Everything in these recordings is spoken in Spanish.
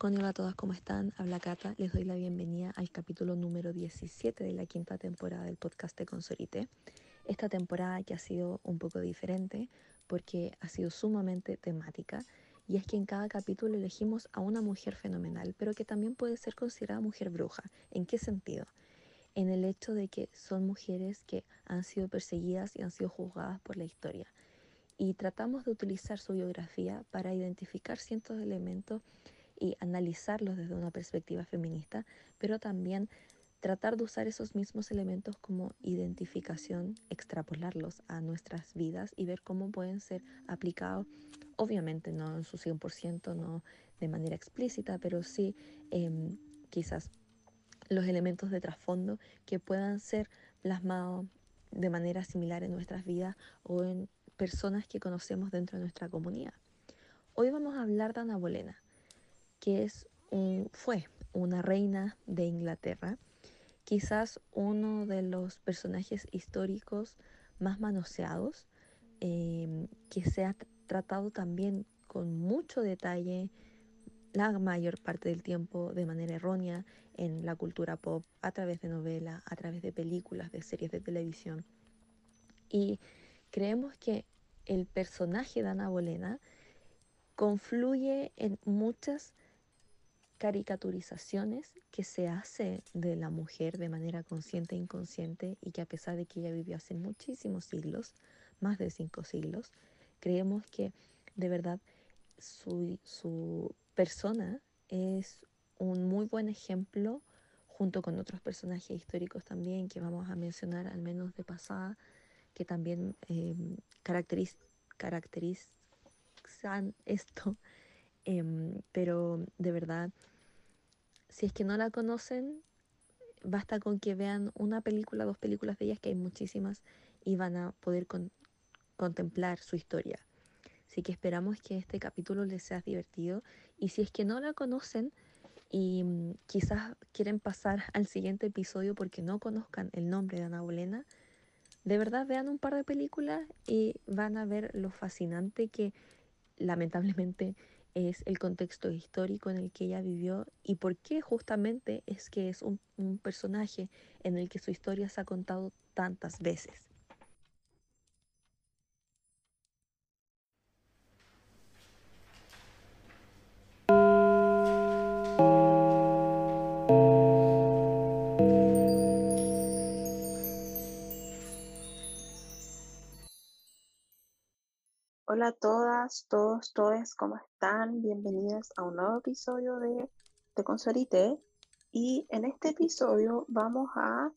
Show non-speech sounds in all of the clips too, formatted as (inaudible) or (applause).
Connie, hola a todas, ¿cómo están? Habla Cata, les doy la bienvenida al capítulo número 17 de la quinta temporada del podcast de Consorite. Esta temporada que ha sido un poco diferente porque ha sido sumamente temática y es que en cada capítulo elegimos a una mujer fenomenal, pero que también puede ser considerada mujer bruja. ¿En qué sentido? En el hecho de que son mujeres que han sido perseguidas y han sido juzgadas por la historia. Y tratamos de utilizar su biografía para identificar ciertos elementos y analizarlos desde una perspectiva feminista, pero también tratar de usar esos mismos elementos como identificación, extrapolarlos a nuestras vidas y ver cómo pueden ser aplicados, obviamente no en su 100%, no de manera explícita, pero sí eh, quizás los elementos de trasfondo que puedan ser plasmados de manera similar en nuestras vidas o en personas que conocemos dentro de nuestra comunidad. Hoy vamos a hablar de Ana Bolena que es fue una reina de Inglaterra, quizás uno de los personajes históricos más manoseados, em, que se ha tratado también con mucho detalle la mayor parte del tiempo de manera errónea en la cultura pop, a través de novelas, a través de películas, de series de televisión. Y creemos que el personaje de Ana Bolena confluye en muchas caricaturizaciones que se hace de la mujer de manera consciente e inconsciente y que a pesar de que ella vivió hace muchísimos siglos, más de cinco siglos, creemos que de verdad su, su persona es un muy buen ejemplo junto con otros personajes históricos también que vamos a mencionar al menos de pasada, que también eh, caracteriz caracterizan esto, (laughs) eh, pero de verdad si es que no la conocen, basta con que vean una película, dos películas de ellas, que hay muchísimas, y van a poder contemplar su historia. Así que esperamos que este capítulo les sea divertido. Y si es que no la conocen y mm, quizás quieren pasar (laughs) al siguiente episodio porque no conozcan el nombre de Ana Bolena, de verdad vean un par de películas y van a ver lo fascinante que lamentablemente es el contexto histórico en el que ella vivió y por qué justamente es que es un, un personaje en el que su historia se ha contado tantas veces. Hola a todas, todos, todos, ¿cómo están? Bienvenidas a un nuevo episodio de Te Consolité. Y en este episodio vamos a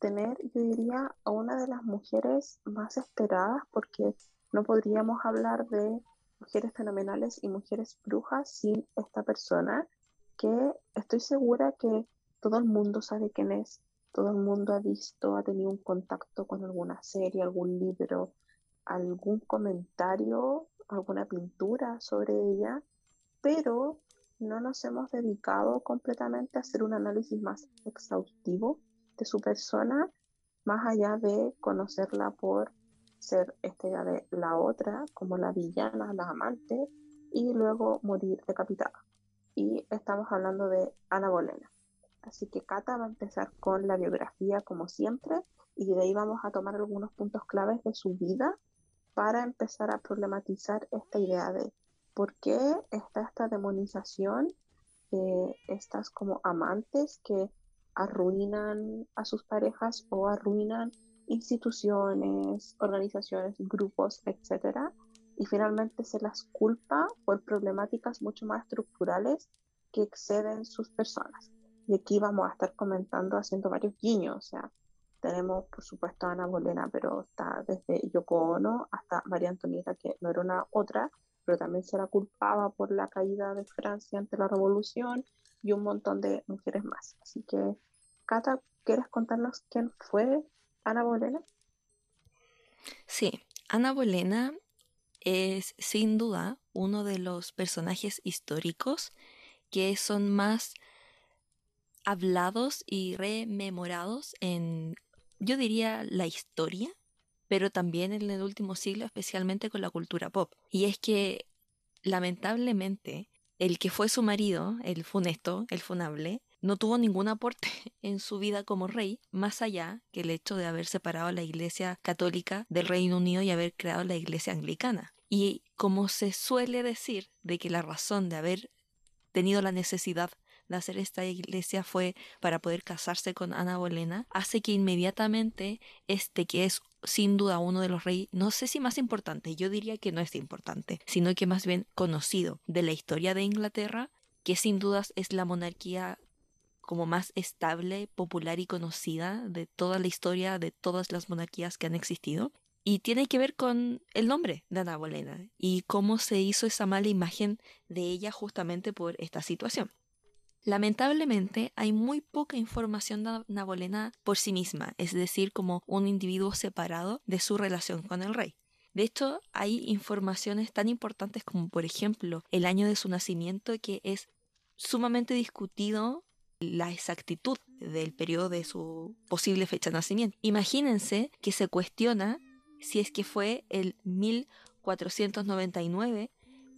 tener, yo diría, a una de las mujeres más esperadas porque no podríamos hablar de mujeres fenomenales y mujeres brujas sin esta persona que estoy segura que todo el mundo sabe quién es, todo el mundo ha visto, ha tenido un contacto con alguna serie, algún libro, algún comentario, alguna pintura sobre ella, pero no nos hemos dedicado completamente a hacer un análisis más exhaustivo de su persona, más allá de conocerla por ser estrella de la otra, como la villana, la amante, y luego morir decapitada. Y estamos hablando de Ana Bolena. Así que Cata va a empezar con la biografía como siempre y de ahí vamos a tomar algunos puntos claves de su vida para empezar a problematizar esta idea de por qué está esta demonización de estas como amantes que arruinan a sus parejas o arruinan instituciones, organizaciones, grupos, etcétera, y finalmente se las culpa por problemáticas mucho más estructurales que exceden sus personas. Y aquí vamos a estar comentando, haciendo varios guiños, o sea, tenemos, por supuesto, a Ana Bolena, pero está desde Yoko Ono hasta María Antonieta, que no era una otra, pero también se la culpaba por la caída de Francia ante la revolución y un montón de mujeres más. Así que, Cata, ¿quieres contarnos quién fue Ana Bolena? Sí, Ana Bolena es sin duda uno de los personajes históricos que son más hablados y rememorados en yo diría la historia, pero también en el último siglo, especialmente con la cultura pop. Y es que, lamentablemente, el que fue su marido, el funesto, el funable, no tuvo ningún aporte (laughs) en su vida como rey, más allá que el hecho de haber separado la Iglesia católica del Reino Unido y haber creado la Iglesia anglicana. Y como se suele decir de que la razón de haber tenido la necesidad de hacer esta iglesia fue para poder casarse con Ana Bolena, hace que inmediatamente este que es sin duda uno de los reyes, no sé si más importante, yo diría que no es importante, sino que más bien conocido de la historia de Inglaterra, que sin dudas es la monarquía como más estable, popular y conocida de toda la historia de todas las monarquías que han existido. Y tiene que ver con el nombre de Ana Bolena y cómo se hizo esa mala imagen de ella justamente por esta situación. Lamentablemente hay muy poca información de Ana Bolena por sí misma, es decir, como un individuo separado de su relación con el rey. De hecho, hay informaciones tan importantes como, por ejemplo, el año de su nacimiento, que es sumamente discutido la exactitud del periodo de su posible fecha de nacimiento. Imagínense que se cuestiona si es que fue el 1499,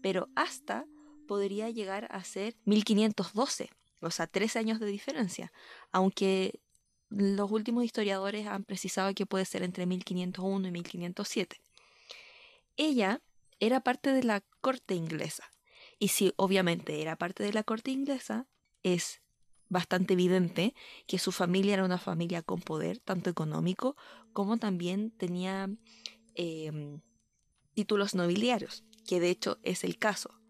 pero hasta podría llegar a ser 1512, o sea, tres años de diferencia, aunque los últimos historiadores han precisado que puede ser entre 1501 y 1507. Ella era parte de la corte inglesa, y si obviamente era parte de la corte inglesa, es bastante evidente que su familia era una familia con poder, tanto económico como también tenía em, títulos nobiliarios, que de hecho es el caso.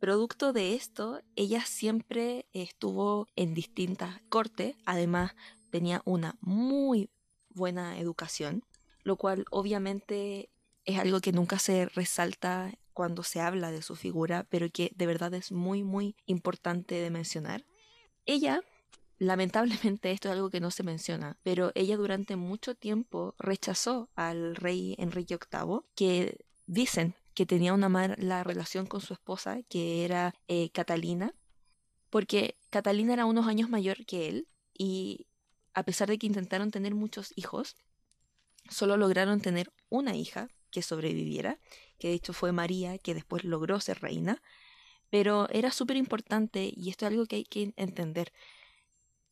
Producto de esto, ella siempre estuvo en distintas cortes, además tenía una muy buena educación, lo cual obviamente es algo que nunca se resalta cuando se habla de su figura, pero que de verdad es muy, muy importante de mencionar. Ella, lamentablemente esto es algo que no se menciona, pero ella durante mucho tiempo rechazó al rey Enrique VIII, que dicen que tenía una mala relación con su esposa, que era eh, Catalina, porque Catalina era unos años mayor que él y a pesar de que intentaron tener muchos hijos, solo lograron tener una hija que sobreviviera, que de hecho fue María, que después logró ser reina, pero era súper importante, y esto es algo que hay que entender,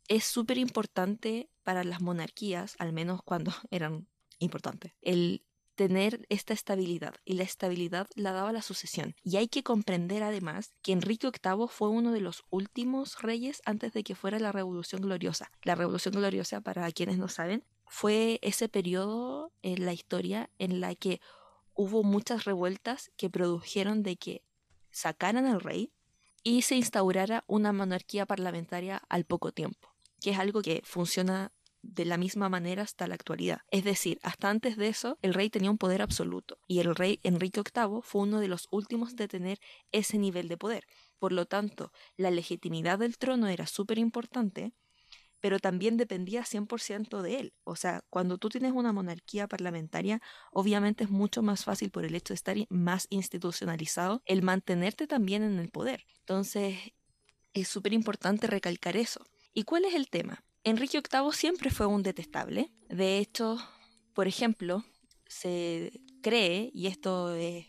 es súper importante para las monarquías, al menos cuando (laughs) eran importantes, tener esta estabilidad y la estabilidad la daba la sucesión. Y hay que comprender además que Enrique VIII fue uno de los últimos reyes antes de que fuera la Revolución Gloriosa. La Revolución Gloriosa, para quienes no saben, fue ese periodo en la historia en la que hubo muchas revueltas que produjeron de que sacaran al rey y se instaurara una monarquía parlamentaria al poco tiempo, que es algo que funciona de la misma manera hasta la actualidad. Es decir, hasta antes de eso, el rey tenía un poder absoluto y el rey Enrique VIII fue uno de los últimos de tener ese nivel de poder. Por lo tanto, la legitimidad del trono era súper importante pero también dependía 100% de él. O sea, cuando tú tienes una monarquía parlamentaria, obviamente es mucho más fácil por el hecho de estar más institucionalizado el mantenerte también en el poder. Entonces, es súper importante recalcar eso. ¿Y cuál es el tema? Enrique VIII siempre fue un detestable. De hecho, por ejemplo, se cree, y esto es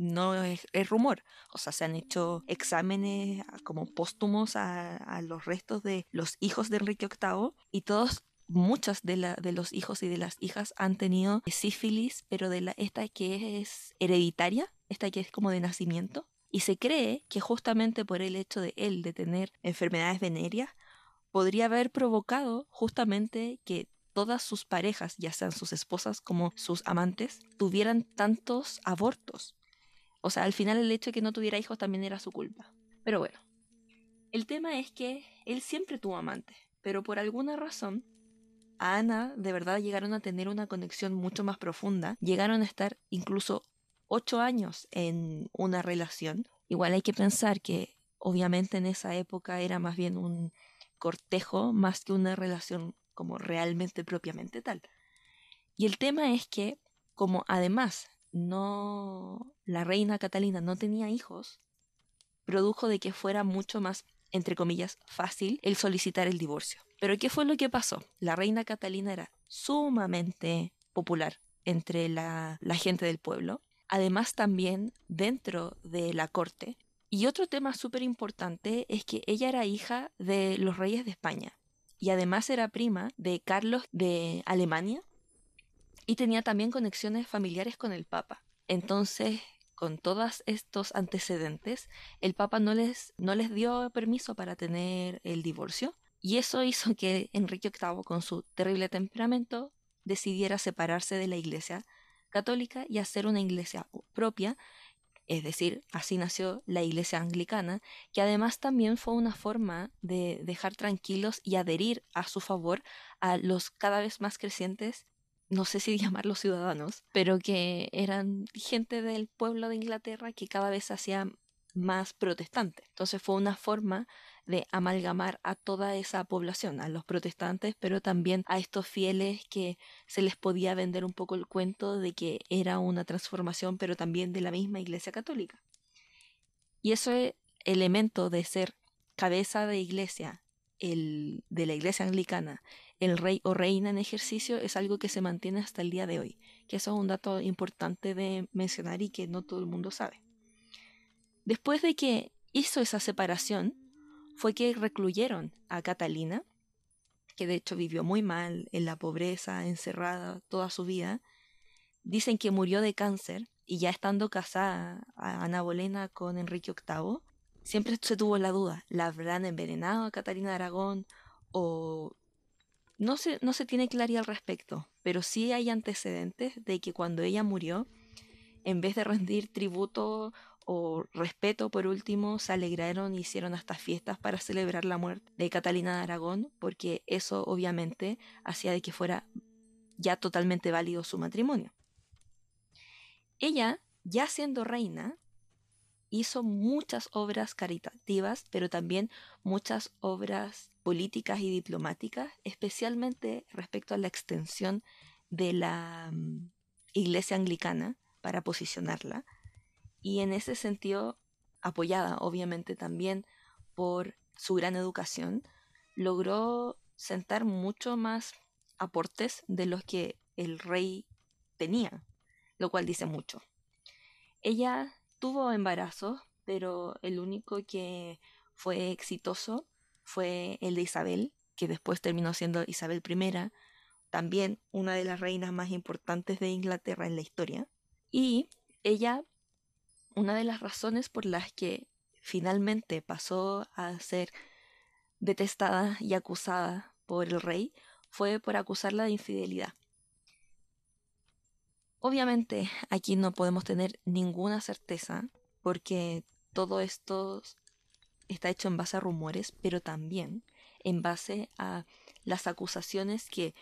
no es, rumor. O sea, se han hecho exámenes ah, como póstumos a, los restos de los hijos de Enrique VIII y todos muchas de, de, los hijos y de las hijas han tenido sífilis, pero de la, esta que es hereditaria, esta que es como de nacimiento. Y se cree que justamente por el hecho de él de tener enfermedades venéreas, podría haber provocado justamente que todas sus parejas, ya sean sus esposas como sus amantes, tuvieran tantos abortos. O sea, al final el hecho de que no tuviera hijos también era su culpa. Pero bueno, el tema es que él siempre tuvo amantes, pero por alguna razón a Ana de verdad llegaron a tener una conexión mucho más profunda, llegaron a estar incluso ocho años en una relación. Igual hay que pensar que obviamente en esa época era más bien un cortejo más que una relación como realmente propiamente tal. Y el tema es que, como además no, la reina Catalina no tenía hijos, produjo de que fuera mucho más, entre comillas, fácil el solicitar el divorcio. Pero ¿qué fue lo que pasó? La reina Catalina era sumamente popular entre la, la gente del pueblo. Además también dentro de la corte Y otro tema súper importante es que ella era hija de los reyes de España y además era prima de Carlos de Alemania y tenía también conexiones familiares con el Papa. Entonces, con todos estos antecedentes, el Papa no les, no les dio permiso para tener el divorcio y eso hizo que Enrique VIII, con su terrible temperamento, decidiera separarse de la Iglesia católica y hacer una iglesia propia es decir, así nació la Iglesia Anglicana, que además también fue una forma de dejar tranquilos y adherir a su favor a los cada vez más crecientes, no sé si (laughs) llamarlos ciudadanos, pero que eran gente del pueblo de Inglaterra que cada vez hacía más protestante. Entonces fue una forma de amalgamar a toda esa población, a los protestantes, pero también a estos fieles que se les podía vender un poco el cuento de que era una transformación, pero también de la misma Iglesia Católica. Y ese elemento de ser cabeza de iglesia, el, de la Iglesia Anglicana, el rey o reina en ejercicio, es algo que se mantiene hasta el día de hoy, que eso es un dato importante de mencionar y que no todo el mundo sabe. Después de que hizo esa separación, fue que recluyeron a Catalina, que de hecho vivió muy mal, en la pobreza, encerrada toda su vida. Dicen que murió de cáncer y ya estando casada a Ana Bolena con Enrique VIII, siempre se tuvo la duda, ¿la habrán envenenado a Catalina de Aragón o no se, no se tiene claridad al respecto, pero sí hay antecedentes de que cuando ella murió, en vez de rendir tributo o respeto por último, se alegraron y hicieron hasta fiestas para celebrar la muerte de Catalina de Aragón, porque eso obviamente hacía de que fuera ya totalmente válido su matrimonio. Ella, ya siendo reina, hizo muchas obras caritativas, pero también muchas obras políticas y diplomáticas, especialmente respecto a la extensión de la mm, iglesia anglicana para posicionarla y en ese sentido, apoyada obviamente también por su gran educación, logró sentar mucho más aportes de los que el rey tenía, lo cual dice mucho. Ella tuvo embarazos, pero el único que fue exitoso fue el de Isabel, que después terminó siendo Isabel I, también una de las reinas más importantes de Inglaterra en la historia. Y ella una de las razones por las que finalmente pasó a ser detestada y acusada por el rey fue por acusarla de infidelidad. Obviamente aquí no podemos tener ninguna certeza porque todo esto está hecho en base a rumores, pero también en base a las acusaciones que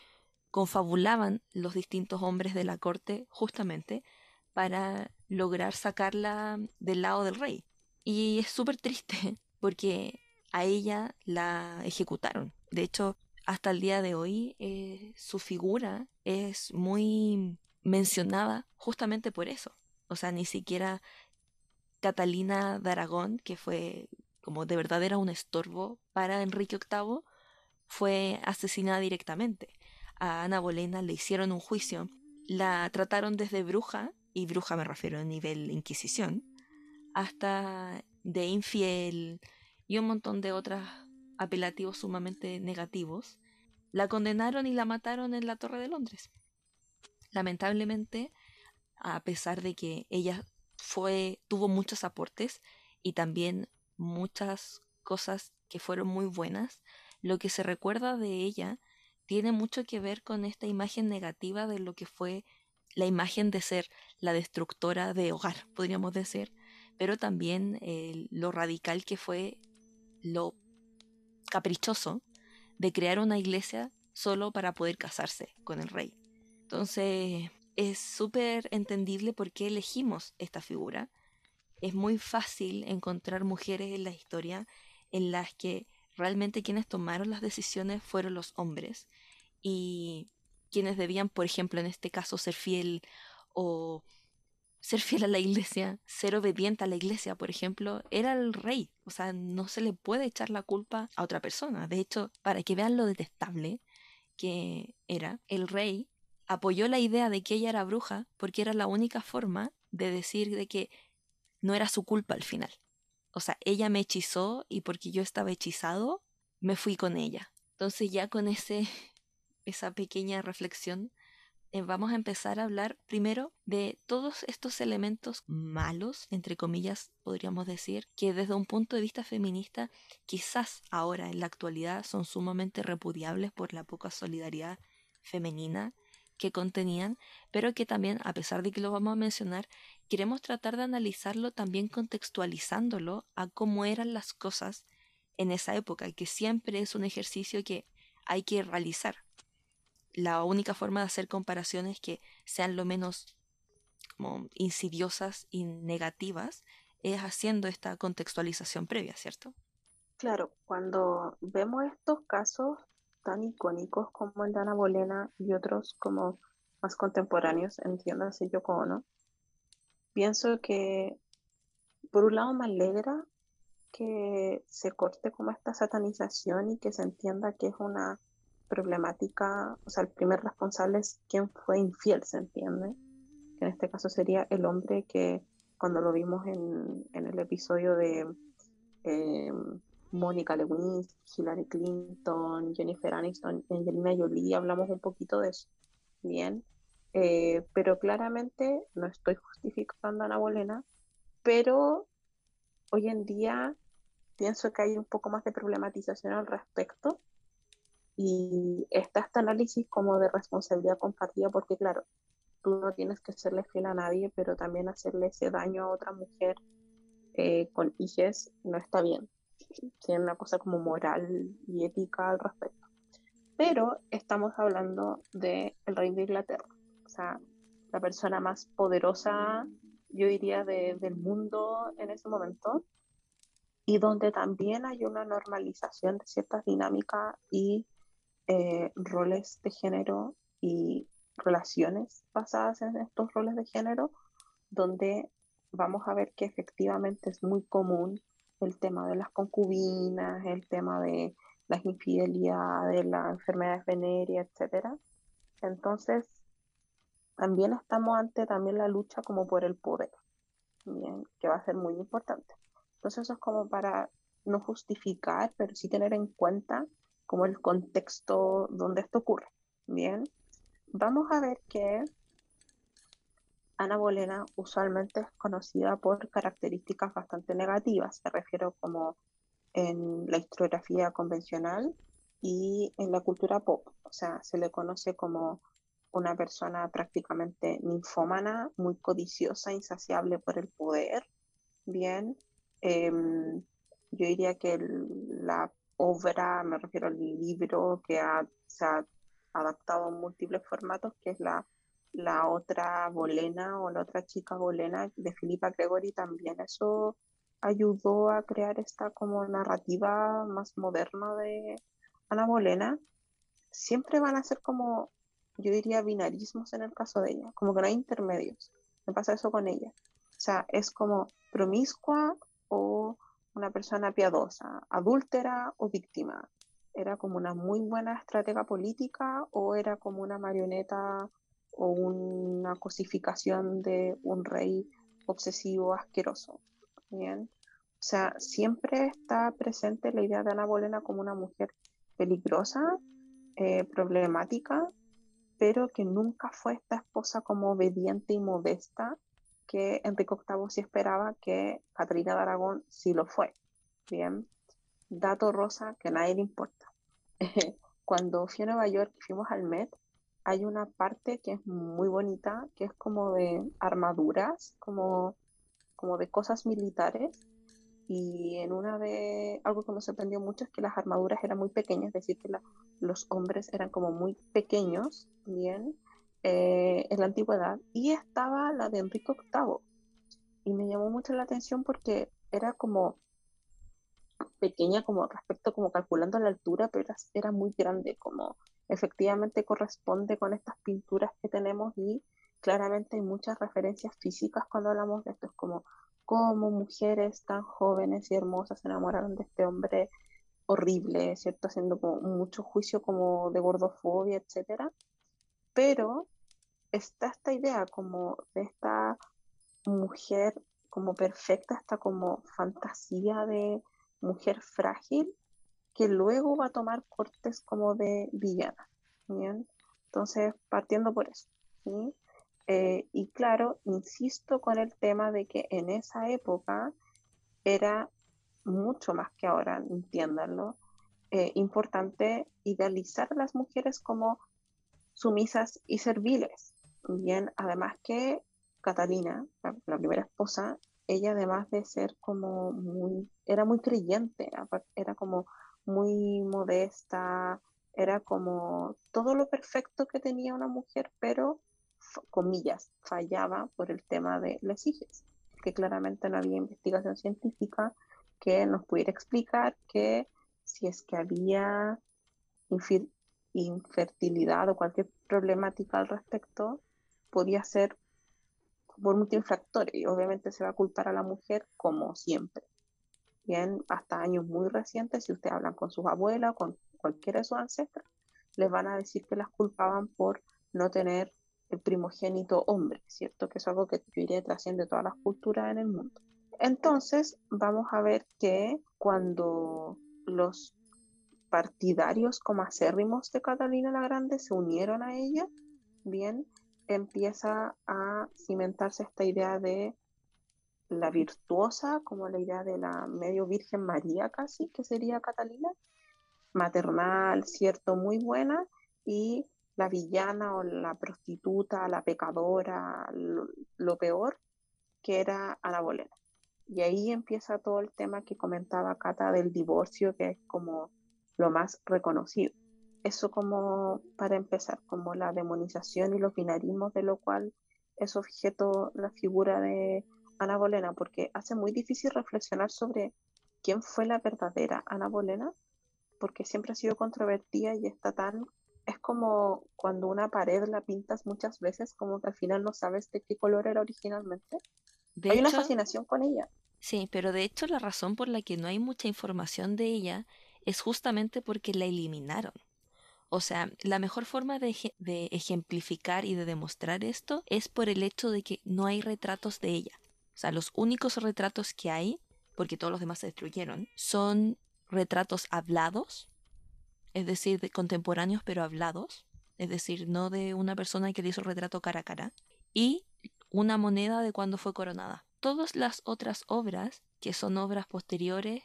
confabulaban los distintos hombres de la corte justamente para lograr sacarla del lado del rey. Y es súper triste (laughs) porque a ella la ejecutaron. De hecho, hasta el día de hoy eh, su figura es muy mencionada justamente por eso. O sea, ni siquiera Catalina de Aragón, que fue como de verdad era un estorbo para Enrique VIII, fue asesinada directamente. A Ana Bolena le hicieron un juicio, la trataron desde bruja y bruja me refiero a nivel Inquisición, hasta de infiel y un montón de otros apelativos sumamente negativos, la condenaron y la mataron en la Torre de Londres. Lamentablemente, a pesar de que ella fue, tuvo muchos aportes y también muchas cosas que fueron muy buenas, lo que se recuerda de ella tiene mucho que ver con esta imagen negativa de lo que fue la imagen de ser la destructora de hogar, (laughs) podríamos decir, pero también eh, lo radical que fue, lo caprichoso de crear una iglesia solo para poder casarse con el rey. Entonces, es súper entendible por qué elegimos esta figura. Es muy fácil encontrar mujeres en la historia en las que realmente quienes tomaron las decisiones fueron los hombres y quienes debían, por ejemplo, en este caso, ser fiel o ser fiel a la iglesia, ser obediente a la iglesia, por ejemplo, era el rey. O sea, no se le puede echar la culpa a otra persona. De hecho, para que vean lo detestable que era, el rey apoyó la idea de que ella era bruja porque era la única forma de decir de que no era su culpa al final. o sea, ella me hechizó y porque yo estaba hechizado, me fui con ella. Entonces ya con ese, esa pequeña reflexión, eh, vamos a empezar a hablar primero de todos estos elementos malos, entre comillas, podríamos decir, que desde un punto de vista feminista quizás ahora en la actualidad son sumamente repudiables por la poca solidaridad femenina que contenían, pero que también, a pesar de que lo vamos a mencionar, queremos tratar de analizarlo también contextualizándolo a cómo eran las cosas en esa época, que siempre es un ejercicio que hay que realizar. La única forma de hacer comparaciones que sean lo menos como insidiosas y negativas es haciendo esta contextualización previa, ¿cierto? Claro, cuando vemos estos casos tan icónicos como el de Ana Bolena y otros como más contemporáneos, entiéndase yo como no, pienso que por un lado me alegra que se corte como esta satanización y que se entienda que es una problemática, o sea, el primer responsable es quien fue infiel, ¿se entiende? Que en este caso sería el hombre que cuando lo vimos en, en el episodio de eh, Mónica Lewinsky, Hillary Clinton, Jennifer Aniston, Angelina Jolie, hablamos un poquito de eso. Bien, eh, pero claramente no estoy justificando a Ana Bolena, pero hoy en día pienso que hay un poco más de problematización al respecto y está este análisis como de responsabilidad compartida porque claro, tú no tienes que serle fiel a nadie, pero también hacerle ese daño a otra mujer eh, con hijos no está bien tiene una cosa como moral y ética al respecto. Pero estamos hablando del el rey de Inglaterra, o sea, la persona más poderosa, yo diría, del mundo en ese momento, y donde también hay una normalización de ciertas dinámicas y eh, roles de género y relaciones basadas en estos roles de género, donde vamos a ver que efectivamente es muy común el tema de las concubinas, el tema de las infidelidades, las enfermedades venéreas, etcétera. Entonces, también estamos ante también la lucha como por el poder, bien, que va a ser muy importante. Entonces, eso es como para no justificar, pero sí tener en cuenta como el contexto donde esto ocurre. Bien, vamos a ver que Ana Bolena usualmente es conocida por características bastante negativas, me refiero como en la historiografía convencional y en la cultura pop, o sea, se le conoce como una persona prácticamente ninfómana, muy codiciosa, insaciable por el poder, bien, em, yo diría que la obra, me refiero al libro que se ha adaptado en múltiples formatos, que es la la otra bolena o la otra chica bolena de Filipa Gregory también eso ayudó a crear esta como narrativa más moderna de Ana Bolena. Siempre van a ser como, yo diría, binarismos en el caso de ella, como que no hay intermedios. Me pasa eso con ella. O sea, es como promiscua o una persona piadosa, adúltera o víctima. Era como una muy buena estratega política o era como una marioneta o una cosificación de un rey obsesivo asqueroso. Bien. O sea, siempre está presente la idea de Ana Bolena como una mujer peligrosa, eh, problemática, pero que nunca fue esta esposa como obediente y modesta que Enrique VIII sí esperaba que Catarina de Aragón sí lo fue. Bien, dato rosa que a nadie le importa. (laughs) Cuando fui a Nueva York y fuimos al Met, hay una parte que es muy bonita, que es como de armaduras, como, como de cosas militares. Y en una de, algo que me sorprendió mucho es que las armaduras eran muy pequeñas, es decir, que los hombres eran como muy pequeños, bien, eh, en la antigüedad. Y estaba la de Enrique VIII. Y me llamó mucho la atención porque era como pequeña como respecto como calculando la altura, pero era muy grande, como efectivamente corresponde con estas pinturas que tenemos y claramente hay muchas referencias físicas cuando hablamos de esto. Es como cómo mujeres tan jóvenes y hermosas se enamoraron de este hombre horrible, ¿cierto? Haciendo como mucho juicio como de gordofobia, etcétera. Pero está esta idea como de esta mujer como perfecta, esta como fantasía de mujer frágil, que luego va a tomar cortes como de villana. ¿bien? Entonces, partiendo por eso. ¿sí? Eh, y claro, insisto con el tema de que en esa época era mucho más que ahora, entiéndanlo, eh, importante idealizar a las mujeres como sumisas y serviles. Bien, además que Catalina, la, primera esposa, ella además de ser como muy, era muy creyente, era como muy modesta, era como todo lo perfecto que tenía una mujer, pero, comillas, fallaba por el tema de las hijas, que claramente no había investigación científica que nos pudiera explicar que si es que había infertilidad o cualquier problemática al respecto, podía ser por multifactores y obviamente se va a culpar a la mujer como siempre. Bien, hasta años muy recientes, si ustedes hablan con sus abuelas o con cualquiera de sus ancestros, les van a decir que las culpaban por no tener el primogénito hombre, ¿cierto? Que es algo que yo iría trasciende todas las culturas en el mundo. Entonces, vamos a ver que cuando los partidarios como acérrimos de Catalina la Grande se unieron a ella, bien, empieza a cimentarse esta idea de la virtuosa, como la idea de la medio Virgen María casi, que sería Catalina, maternal, cierto, muy buena, y la villana o la prostituta, la pecadora, lo, peor, que era Ana Bolena. Y ahí empieza todo el tema que comentaba Cata del divorcio, que es como lo más reconocido. Eso como para empezar, como la demonización y los binarismos de lo cual es objeto la figura de Ana Bolena, porque hace muy difícil reflexionar sobre quién fue la verdadera Ana Bolena, porque siempre ha sido controvertida y está tan... Es como cuando una pared la pintas muchas veces, como que al final no sabes de qué color era originalmente. hay una fascinación con ella. Sí, pero de hecho la razón por la que no hay mucha información de ella es justamente porque la eliminaron. O sea, la mejor forma de, ejemplificar y de demostrar esto es por el hecho de que no hay retratos de ella. O sea, los únicos retratos que hay, porque todos los demás se destruyeron, son retratos hablados, es decir, de contemporáneos pero hablados, es decir, no de una persona que le hizo retrato cara a cara, y una moneda de cuando fue coronada. Todas las otras obras, que son obras posteriores,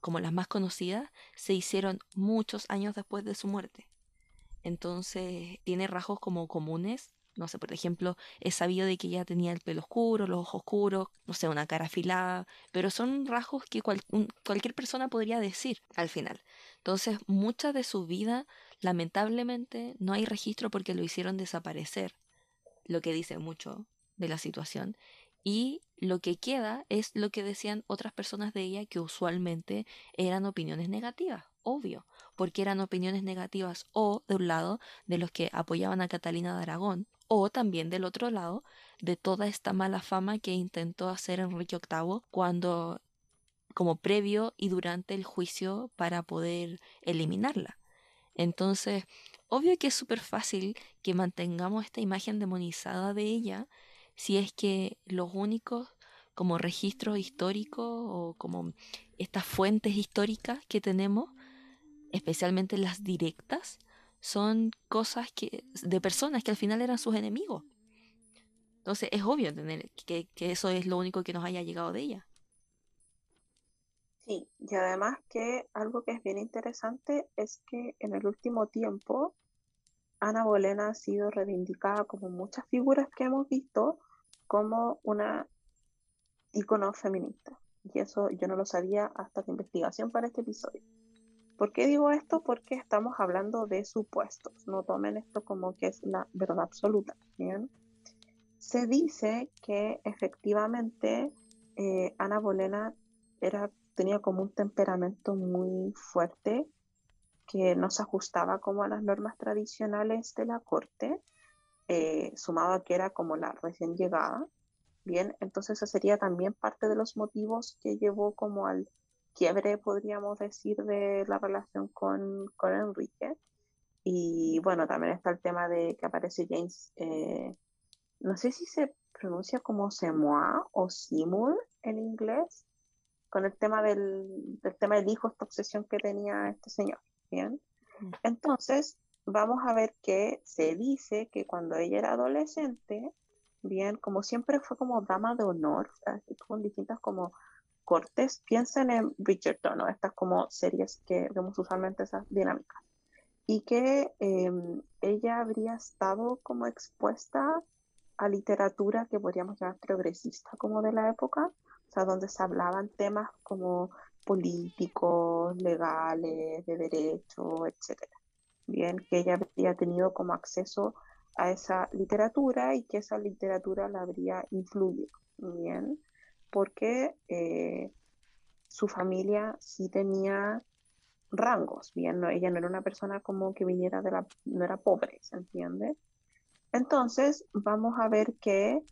como las más conocidas, se hicieron muchos años después de su muerte. Entonces tiene rasgos como comunes. No sé, por ejemplo, es sabido de que ella tenía el pelo oscuro, los ojos oscuros, no sé, una cara afilada, pero son rasgos que cualquier persona podría decir al final. Entonces, mucha de su vida, lamentablemente, no hay registro porque lo hicieron desaparecer, lo que dice mucho de la situación y lo que queda es lo que decían otras personas de ella que usualmente eran opiniones negativas, obvio, porque eran opiniones negativas o de un lado de los que apoyaban a Catalina de Aragón o también del otro lado de toda esta mala fama que intentó hacer Enrique VIII cuando como previo y durante el juicio para poder eliminarla. Entonces, obvio que es súper fácil que mantengamos esta imagen demonizada de ella si es que los únicos como registros históricos o como estas fuentes históricas que tenemos, especialmente las directas, son cosas que de personas que al final eran sus enemigos. Entonces es obvio tener que, que eso es lo único que nos haya llegado de ella. Sí, y además que algo que es bien interesante es que en el último tiempo Ana Bolena ha sido reivindicada como muchas figuras que hemos visto como una icono feminista. Y eso yo no lo sabía hasta la investigación para este episodio. ¿Por qué digo esto? Porque estamos hablando de supuestos. No tomen esto como que es la verdad absoluta. Se dice que efectivamente eh, Ana Bolena tenía como un temperamento muy fuerte que no se ajustaba como a las normas tradicionales de la corte eh, sumado a que era como la recién llegada, bien, entonces ese sería también parte de los motivos que llevó como al quiebre, podríamos decir, de la relación con, con Enrique. Y bueno, también está el tema de que aparece James, eh, no sé si se pronuncia como Semois o Simul en inglés, con el tema del, del tema del hijo, esta obsesión que tenía este señor. Bien. Entonces, vamos a ver que se dice que cuando ella era adolescente, bien, como siempre fue como dama de honor, estuvo en distintas como cortes, piensen en Bridgerton, ¿no? estas como series que vemos usualmente esas dinámicas, y que em, ella habría estado como expuesta a literatura que podríamos llamar progresista como de la época, o sea, donde se hablaban temas como políticos, legales, de derecho, etcétera. Bien, que ella habría tenido como acceso a esa literatura y que esa literatura la habría influido, bien, porque eh, su familia sí tenía rangos, bien, no, ella no era una persona como que viniera de la, no era pobre, ¿se entiende? Entonces, vamos a ver que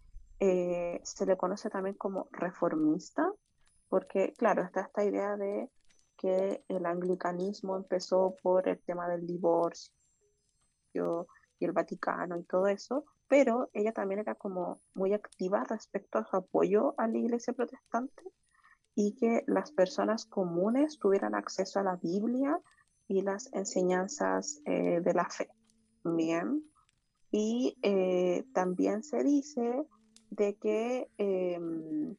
eh, se le conoce también como reformista, porque, claro, está esta idea de que el anglicanismo empezó por el tema del divorcio y el Vaticano y todo eso, pero ella también era como muy activa respecto a su apoyo a la iglesia protestante y que las personas comunes tuvieran acceso a la Biblia y las enseñanzas eh, de la fe. Bien. Y eh, también se dice de que, em,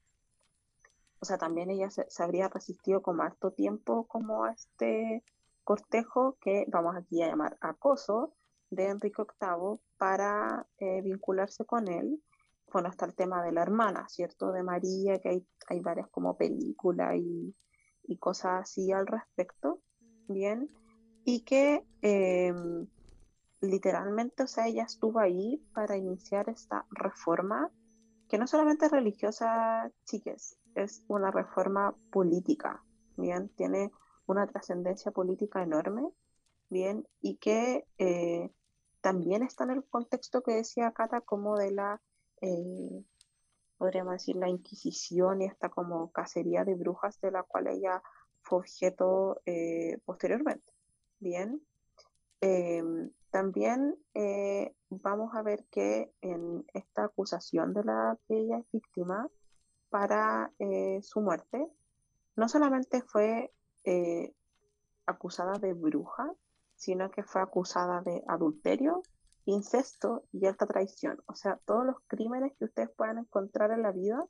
o sea, también ella se, habría resistido como harto tiempo como a este cortejo que vamos aquí a llamar acoso de Enrique VIII para eh, vincularse con él. Bueno, hasta el tema de la hermana, ¿cierto? De María, que hay, hay varias como películas y, y cosas así al respecto, ¿bien? Y que em, literalmente, o sea, ella estuvo ahí para iniciar esta reforma, que no solamente es religiosa, chiques, es una reforma política, ¿bien? Tiene una trascendencia política enorme, ¿bien? Y que eh, también está en el contexto que decía Cata como de la, eh, podríamos decir, la Inquisición y esta como cacería de brujas de la cual ella fue objeto eh, posteriormente, ¿bien? Em, también vamos a ver que en esta acusación de la que ella es víctima para eh, su muerte, no solamente fue eh, acusada de bruja, sino que fue acusada de adulterio, incesto y alta traición. O sea, todos los crímenes que ustedes puedan encontrar en la vida,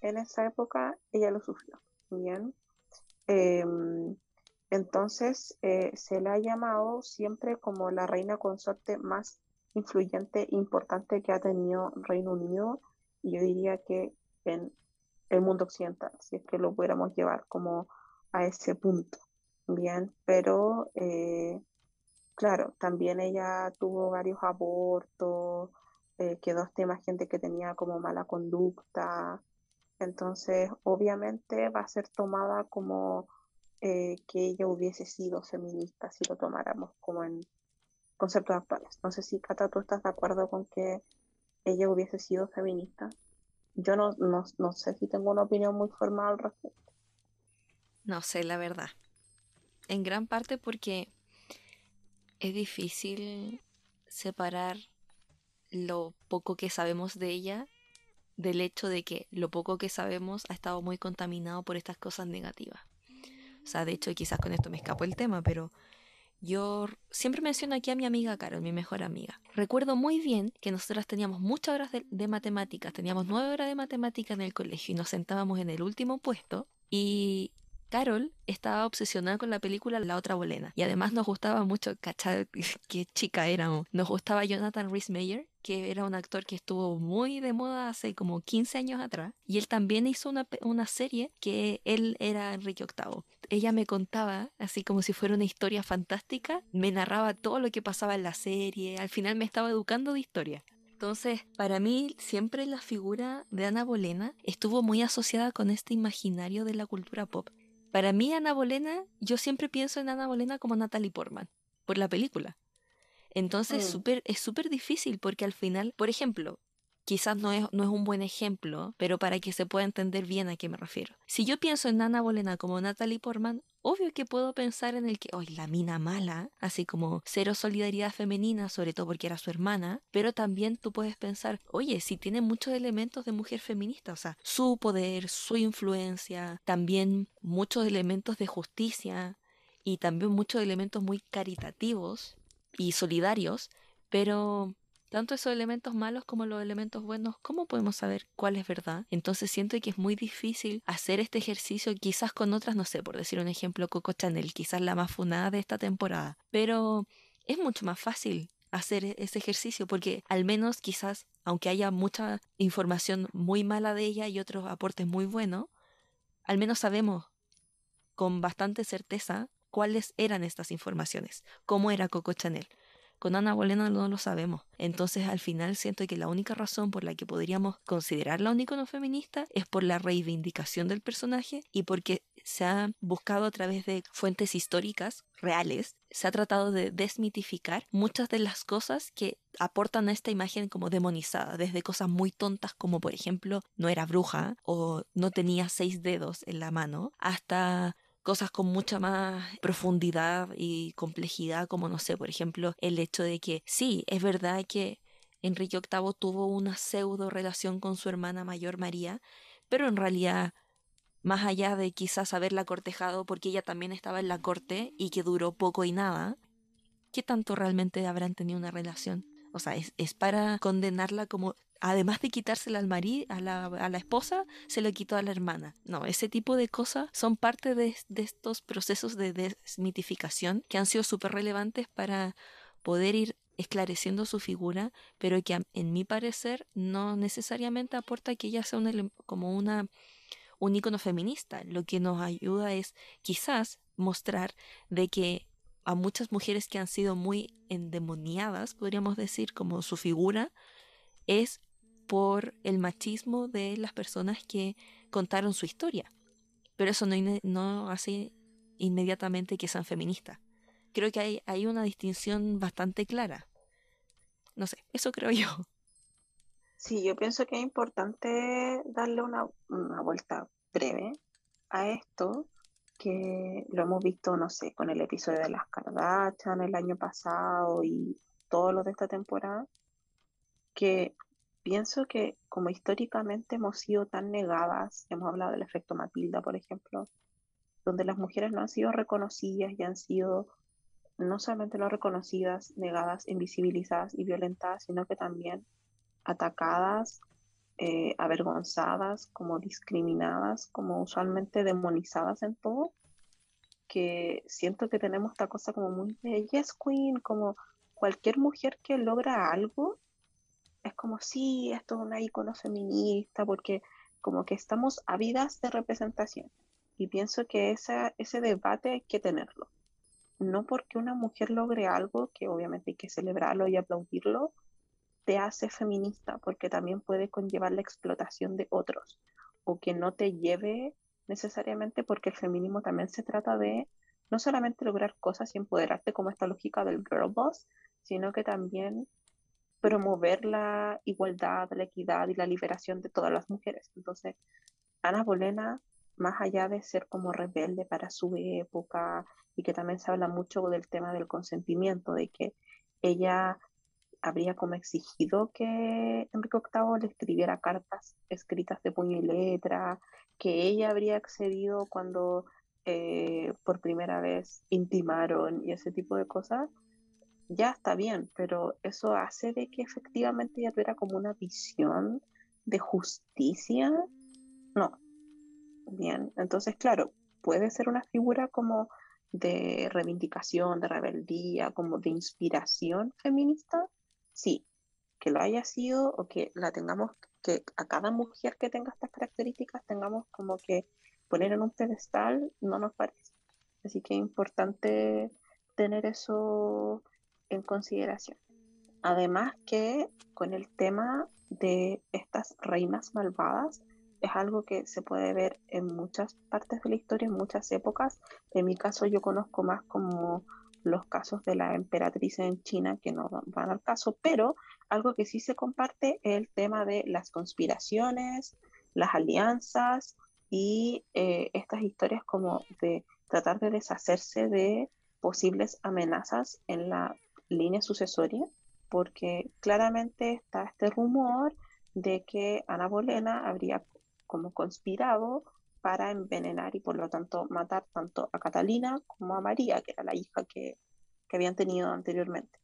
en esa época ella lo sufrió. Bien. Em, entonces, eh, se le ha llamado siempre como la reina consorte más influyente e importante que ha tenido Reino Unido, y yo diría que en el mundo occidental, si es que lo pudiéramos llevar como a ese punto. Bien, pero eh, claro, también ella tuvo varios abortos, eh, quedó esta imagen de que tenía como mala conducta, entonces obviamente va a ser tomada como eh, que ella hubiese sido feminista si lo tomáramos como en conceptos actuales. No sé si, Cata, tú estás de acuerdo con que ella hubiese sido feminista. Yo no, no, no sé si tengo una opinión muy formal al respecto. No sé, la verdad. En gran parte porque es difícil separar lo poco que sabemos de ella del hecho de que lo poco que sabemos ha estado muy contaminado por estas cosas negativas. O sea, de hecho, quizás con esto me escapó el tema, pero yo siempre menciono aquí a mi amiga Carol, mi mejor amiga. Recuerdo muy bien que nosotras teníamos muchas horas de, matemáticas, teníamos nueve horas de matemáticas en el colegio y nos sentábamos en el último puesto y Carol estaba obsesionada con la película La otra bolena y además nos gustaba mucho, cachar (laughs) qué chica éramos. Nos gustaba Jonathan Rhys Meyer, que era un actor que estuvo muy de moda hace como 15 años atrás y él también hizo una, una serie que él era Enrique VIII. Ella me contaba, así como si fuera una historia fantástica, me narraba todo lo que pasaba en la serie, al final me estaba educando de historia. Entonces, para mí siempre la figura de Ana Bolena estuvo muy asociada con este imaginario de la cultura pop. Para mí, Ana Bolena, yo siempre pienso en Ana Bolena como Natalie Portman, por la película. Entonces mm. es súper difícil porque al final, por ejemplo, quizás no es, no es un buen ejemplo, pero para que se pueda entender bien a qué me refiero. Si yo pienso en Ana Bolena como Natalie Portman, Obvio que puedo pensar en el que, hoy la mina mala, así como cero solidaridad femenina, sobre todo porque era su hermana, pero también tú puedes pensar, oye, si tiene muchos elementos de mujer feminista, o sea, su poder, su influencia, también muchos elementos de justicia y también muchos elementos muy caritativos y solidarios, pero tanto esos elementos malos como los elementos buenos, ¿cómo podemos saber cuál es verdad? Entonces siento que es muy difícil hacer este ejercicio quizás con otras, no sé, por decir un ejemplo, Coco Chanel, quizás la más funada de esta temporada, pero es mucho más fácil hacer e-, ese ejercicio porque al menos quizás, aunque haya mucha información muy mala de ella y otros aportes muy buenos, al menos sabemos con bastante certeza cuáles eran estas informaciones, cómo era Coco Chanel. Con Ana Bolena no lo sabemos. Entonces al final siento que la única razón por la que podríamos considerarla un icono feminista es por la reivindicación del personaje y porque se ha buscado a través de fuentes históricas reales, se ha tratado de desmitificar muchas de las cosas que aportan a esta imagen como demonizada, desde cosas muy tontas como por ejemplo no era bruja o no tenía seis dedos en la mano, hasta cosas con mucha más profundidad y complejidad, como no sé, por ejemplo, el hecho de que sí, es verdad que Enrique VIII tuvo una pseudo relación con su hermana mayor María, pero en realidad, más allá de quizás haberla cortejado porque ella también estaba en la corte y que duró poco y nada, ¿qué tanto realmente habrán tenido una relación? O sea, es, es para condenarla como además de quitársela al marido, a la, esposa, se lo quitó a la hermana. No, ese tipo de cosas son parte de, estos procesos de desmitificación que han sido súper relevantes para poder ir esclareciendo su figura, pero que en mi parecer no necesariamente aporta que ella sea un, como una un ícono feminista. Lo que nos ayuda es quizás mostrar de que a muchas mujeres que han sido muy endemoniadas, podríamos decir, como su figura, es por el machismo de las personas que contaron su historia. Pero eso no, no hace inmediatamente que sean feministas. Creo que hay, hay una distinción bastante clara. No sé, eso creo yo. Sí, yo pienso que es importante darle una, una vuelta breve a esto, que lo hemos visto, no sé, con el episodio de las Kardashian el año pasado y todo lo de esta temporada, que pienso que como históricamente hemos sido tan negadas, hemos hablado del efecto Matilda, por ejemplo, donde las mujeres no han sido reconocidas y han sido no solamente no reconocidas, negadas, invisibilizadas y violentadas, sino que también atacadas, eh, avergonzadas, como discriminadas, como usualmente demonizadas en todo, que siento que tenemos esta cosa como muy de yes queen, como cualquier mujer que logra algo es como, sí, esto es una icono feminista, porque como que estamos ávidas de representación. Y pienso que esa, ese debate hay que tenerlo. No porque una mujer logre algo, que obviamente hay que celebrarlo y aplaudirlo, te hace feminista, porque también puede conllevar la explotación de otros, o que no te lleve necesariamente, porque el feminismo también se trata de no solamente lograr cosas y empoderarte como esta lógica del girl boss, sino que también promover la igualdad, la equidad y la liberación de todas las mujeres. Entonces, Ana Bolena, más allá de ser como rebelde para su época y que también se habla mucho del tema del consentimiento, de que ella habría como exigido que Enrique VIII le escribiera cartas escritas de puño y letra, que ella habría accedido cuando eh, por primera vez intimaron y ese tipo de cosas, ya está bien, pero eso hace de que efectivamente ella tuviera como una visión de justicia. No. Bien, entonces, claro, puede ser una figura como de reivindicación, de rebeldía, como de inspiración feminista. Sí, que lo haya sido o que la tengamos, que a cada mujer que tenga estas características tengamos como que poner en un pedestal, no nos parece. Así que es importante tener eso en consideración. Además que con el tema de estas reinas malvadas es algo que se puede ver en muchas partes de la historia, en muchas épocas. En mi caso yo conozco más como los casos de la emperatriz en China que no van al caso, pero algo que sí se comparte es el tema de las conspiraciones, las alianzas y eh, estas historias como de tratar de deshacerse de posibles amenazas en la línea sucesoria, porque claramente está este rumor de que Ana Bolena habría como conspirado para envenenar y por lo tanto matar tanto a Catalina como a María, que era la hija que, que habían tenido anteriormente.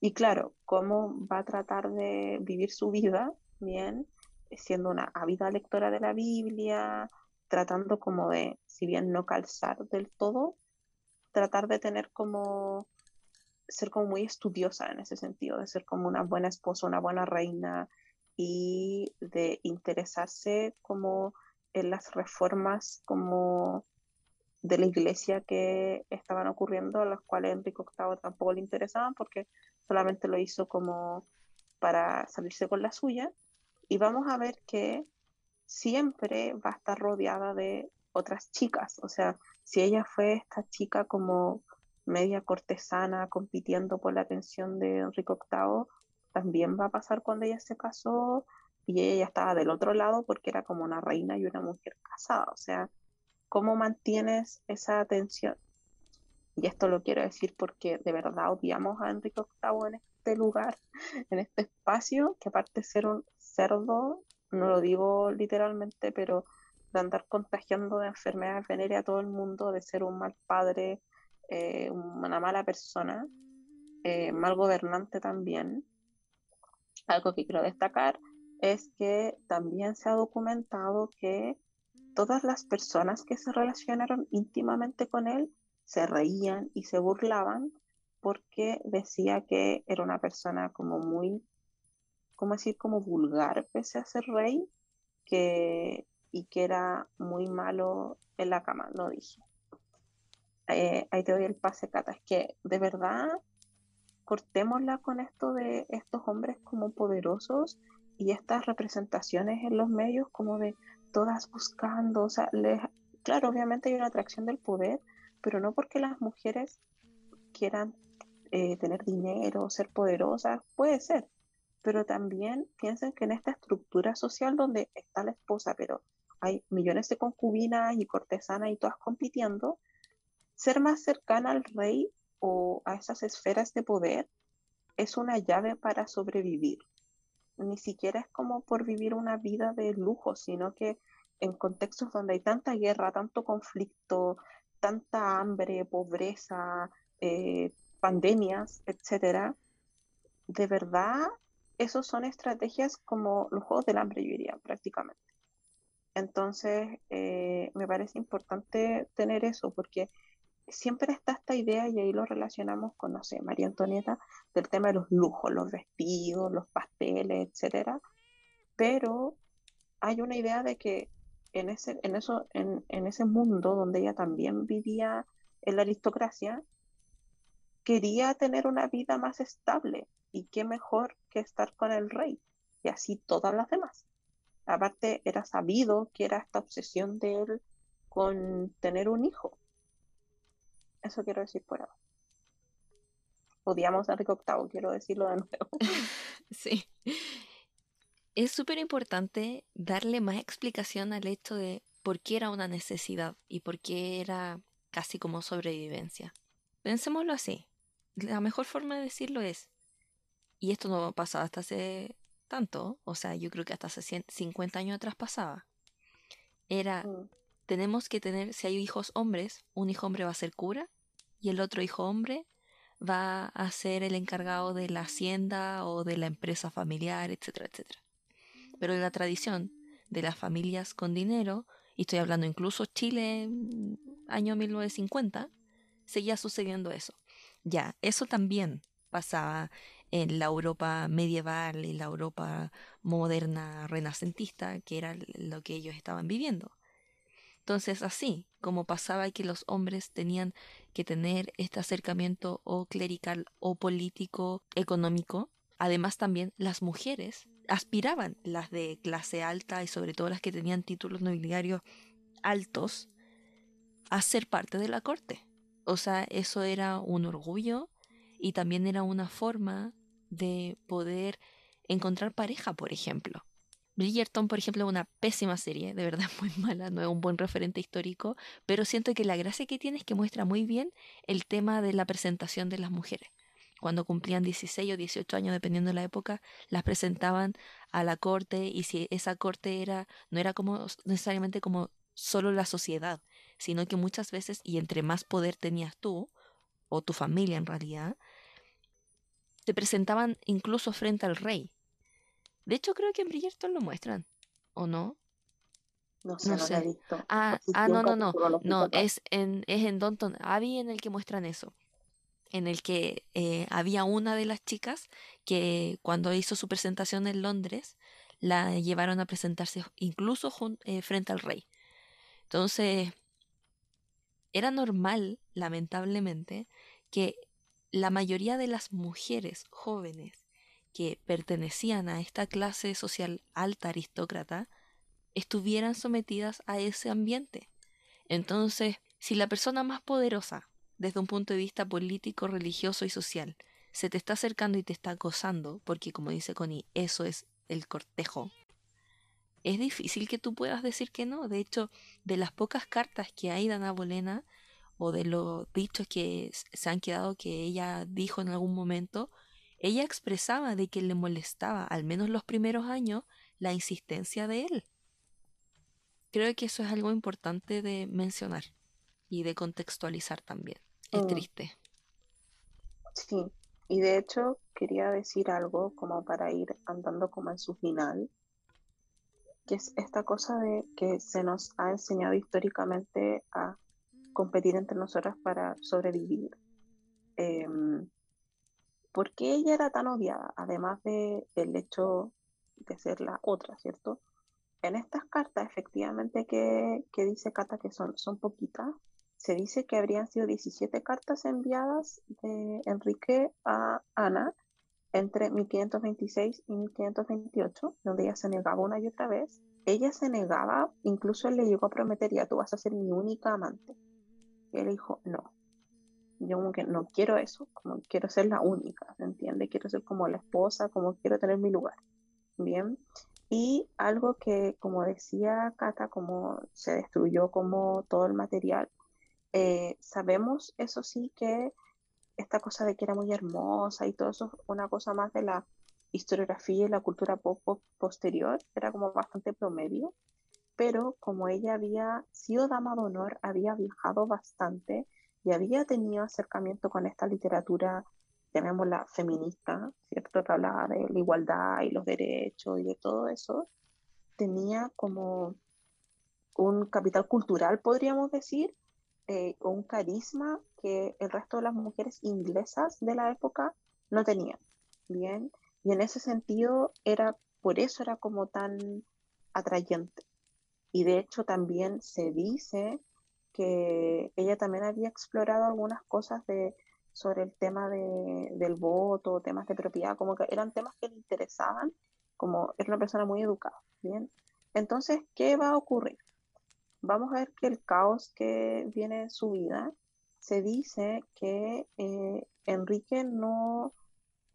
Y claro, cómo va a tratar de vivir su vida, bien, siendo una ávida lectora de la Biblia, tratando como de, si bien no calzar del todo, tratar de tener como, ser como muy estudiosa en ese sentido, de ser como una buena esposa, una buena reina y de interesarse como en las reformas como de la iglesia que estaban ocurriendo, las cuales Enrique VIII tampoco le interesaban porque solamente lo hizo como para salirse con la suya. Y vamos a ver que siempre va a estar rodeada de otras chicas. O sea, si ella fue esta chica como media cortesana compitiendo por la atención de Enrique VIII, también va a pasar cuando ella se casó y ella ya estaba del otro lado porque era como una reina y una mujer casada. O sea, ¿cómo mantienes esa atención? Y esto lo quiero decir porque de verdad odiamos a Enrique VIII en este lugar, (laughs) en este espacio, que aparte de ser un cerdo, no lo digo literalmente, pero de andar contagiando de enfermedades venéreas a todo el mundo, de ser un mal padre, eh, una mala persona, eh, mal gobernante también. Algo que quiero destacar es que también se ha documentado que todas las personas que se relacionaron íntimamente con él se reían y se burlaban porque decía que era una persona como muy, ¿cómo decir? Como vulgar pese a ser rey que, y que era muy malo en la cama, lo dije. Eh, ahí te doy el pase, Cata. Es que de verdad cortémosla con esto de estos hombres como poderosos y estas representaciones en los medios como de todas buscando, o sea, claro, obviamente hay una atracción del poder, pero no porque las mujeres quieran eh, tener dinero, ser poderosas, puede ser, pero también piensen que en esta estructura social donde está la esposa, pero hay millones de concubinas y cortesanas y todas compitiendo, ser más cercana al rey o a esas esferas de poder es una llave para sobrevivir. Ni siquiera es como por vivir una vida de lujo, sino que en contextos donde hay tanta guerra, tanto conflicto, tanta hambre, pobreza, eh, pandemias, etcétera, de verdad, esos son estrategias como los juegos del hambre, yo diría, prácticamente. Entonces, eh, me parece importante tener eso, porque siempre está esta idea, y ahí lo relacionamos con, no sé, María Antonieta, del tema de los lujos, los vestidos, los pasteles, etcétera. Pero hay una idea de que en ese, en eso, en, en ese mundo donde ella también vivía en la aristocracia, quería tener una vida más estable. Y qué mejor que estar con el rey. Y así todas las demás. Aparte, era sabido que era esta obsesión de él con tener un hijo. Eso quiero decir por ahora. Odiamos a Enrique VIII, quiero decirlo de nuevo. (laughs) sí. Es súper importante darle más explicación al hecho de por qué era una necesidad y por qué era casi como sobrevivencia. Pensémoslo así. La mejor forma de decirlo es, y esto no pasaba hasta hace tanto, o sea, yo creo que hasta hace 50 años atrás pasaba, era, mm. Tenemos que tener, si hay hijos hombres, un hijo hombre va a ser cura y el otro hijo hombre va a ser el encargado de la hacienda o de la empresa familiar, etcétera, etcétera. Pero la tradición de las familias con dinero, y estoy hablando incluso Chile, año 1950, seguía sucediendo eso. Ya, eso también pasaba en la Europa medieval y la Europa moderna renacentista, que era lo que ellos estaban viviendo. Entonces, así como pasaba que los hombres tenían que tener este acercamiento o clerical o político económico, además también las mujeres aspiraban, las de clase alta y sobre todo las que tenían títulos nobiliarios altos, a ser parte de la corte. O sea, eso era un orgullo y también era una forma de poder encontrar pareja, por ejemplo. Bridgerton, por ejemplo, es una pésima serie, de verdad (laughs) muy mala, no es un buen referente histórico, pero siento que la gracia que tiene es que muestra muy bien el tema de la presentación de las mujeres. Cuando cumplían 16 o 18 años, dependiendo de la época, las presentaban a la corte y si esa corte era no era como necesariamente como solo la sociedad, sino que muchas veces y entre más poder tenías tú o tu familia en realidad, te presentaban incluso frente al rey de hecho, creo que en Bridgerton lo muestran, ¿o no? No sé, no, sé. he visto. Ah, ah no, no, no. No, es en, es en Downton Abbey en el que muestran eso. En el que eh, había una de las chicas que cuando hizo su presentación en Londres, la llevaron a presentarse incluso eh, frente al rey. Entonces, era normal, lamentablemente, que la mayoría de las mujeres jóvenes que pertenecían a esta clase social alta aristócrata estuvieran sometidas a ese ambiente. Entonces, si la persona más poderosa, desde un punto de vista político, religioso y social, se te está acercando y te está acosando, porque como dice Connie, eso es el cortejo, es difícil que tú puedas decir que no. De hecho, de las pocas cartas que hay de Ana Bolena, o de los dichos que se han quedado que ella dijo en algún momento, ella expresaba de que le molestaba, al menos los primeros años, la insistencia de él. Creo que eso es algo importante de mencionar y de contextualizar también. Es mm. triste. Sí, y de hecho quería decir algo como para ir andando como en su final, que es esta cosa de que se nos ha enseñado históricamente a competir entre nosotras para sobrevivir. Em, ¿por qué ella era tan odiada? Además de, del hecho de ser la otra, ¿cierto? En estas cartas, efectivamente, que, dice Cata que son, son poquitas, se dice que habrían sido 17 cartas enviadas de Enrique a Ana entre 1526 y 1528, donde ella se negaba una y otra vez. Ella se negaba, incluso él le llegó a prometer, ya tú vas a ser mi única amante. Él dijo, no, yo como que no quiero eso, como quiero ser la única, ¿se entiende? Quiero ser como la esposa, como quiero tener mi lugar. Bien. Y algo que, como decía Cata, como se destruyó como todo el material, eh, sabemos, eso sí, que esta cosa de que era muy hermosa y todo eso, una cosa más de la historiografía y la cultura pop posterior, era como bastante promedio, pero como ella había sido dama de honor, había viajado bastante, y había tenido acercamiento con esta literatura, llamémosla feminista, ¿cierto? Que hablaba de la igualdad y los derechos y de todo eso, tenía como un capital cultural, podríamos decir, eh, un carisma que el resto de las mujeres inglesas de la época no tenían. Bien, y en ese sentido era, por eso era como tan atrayente. Y de hecho también se dice que ella también había explorado algunas cosas de, sobre el tema de, del voto, temas de propiedad, como que eran temas que le interesaban, como era una persona muy educada, ¿bien? Entonces, ¿qué va a ocurrir? Vamos a ver que el caos que viene en su vida, se dice que eh, Enrique no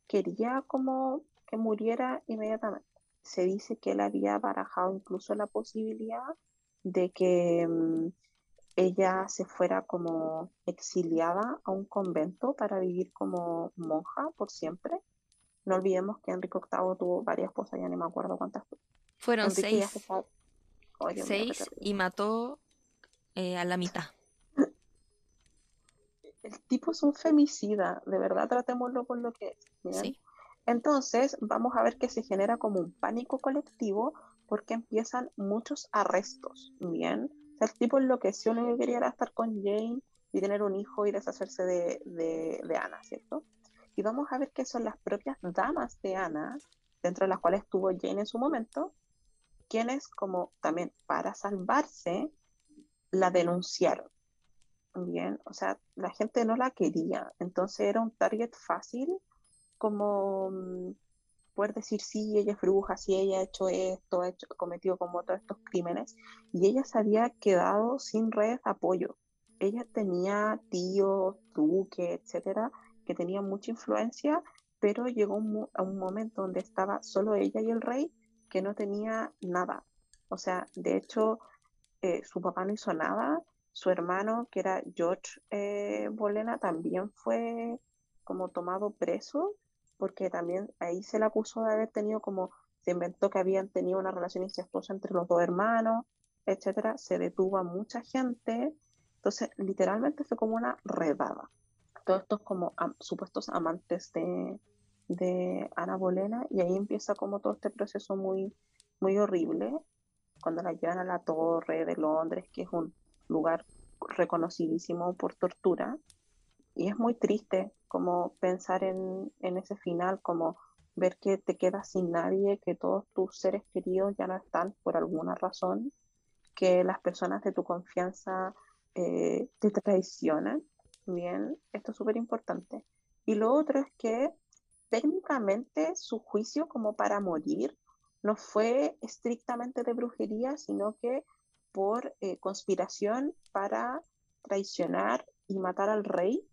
quería como que muriera inmediatamente. Se dice que él había barajado incluso la posibilidad de que mm, ella se fuera como exiliada a un convento para vivir como monja por siempre. No olvidemos que Enrique VIII tuvo varias esposas, ya ni me acuerdo cuántas fueron. seis. seis y mató eh, a la mitad. (laughs) El tipo es un femicida, de verdad tratémoslo por lo que es. Sí. Entonces vamos a ver que se genera como un pánico colectivo porque empiezan muchos arrestos, ¿bien? El tipo enloqueció, lo que quería era estar con Jane y tener un hijo y deshacerse de, de, Ana, ¿cierto? Y vamos a ver que son las propias damas de Ana, dentro de las cuales estuvo Jane en su momento, quienes como también para salvarse la denunciaron. Bien, o sea, la gente no la quería, entonces era un target fácil como mm, poder decir, sí, ella es bruja, sí, ella ha hecho esto, ha hecho, cometido como todos estos crímenes, y ella se había quedado sin red de apoyo. Ella tenía tíos, duques, etcétera, que tenían mucha influencia, pero llegó a un momento donde estaba solo ella y el rey, que no tenía nada. O sea, de hecho, eh, su papá no hizo nada, su hermano, que era George eh, Bolena, también fue como tomado preso, porque también ahí se le acusó de haber tenido como, se inventó que habían tenido una relación incestuosa entre los dos hermanos, etcétera, se detuvo a mucha gente, entonces literalmente fue como una redada. Todos estos como supuestos amantes de, de Ana Bolena, y ahí empieza como todo este proceso muy, muy horrible, cuando la llevan a la torre de Londres, que es un lugar reconocidísimo por tortura, y es muy triste como pensar en, en ese final, como ver que te quedas sin nadie, que todos tus seres queridos ya no están por alguna razón, que las personas de tu confianza eh, te traicionan. Bien, esto es súper importante. Y lo otro es que técnicamente su juicio como para morir no fue estrictamente de brujería, sino que por eh, conspiración para traicionar y matar al rey,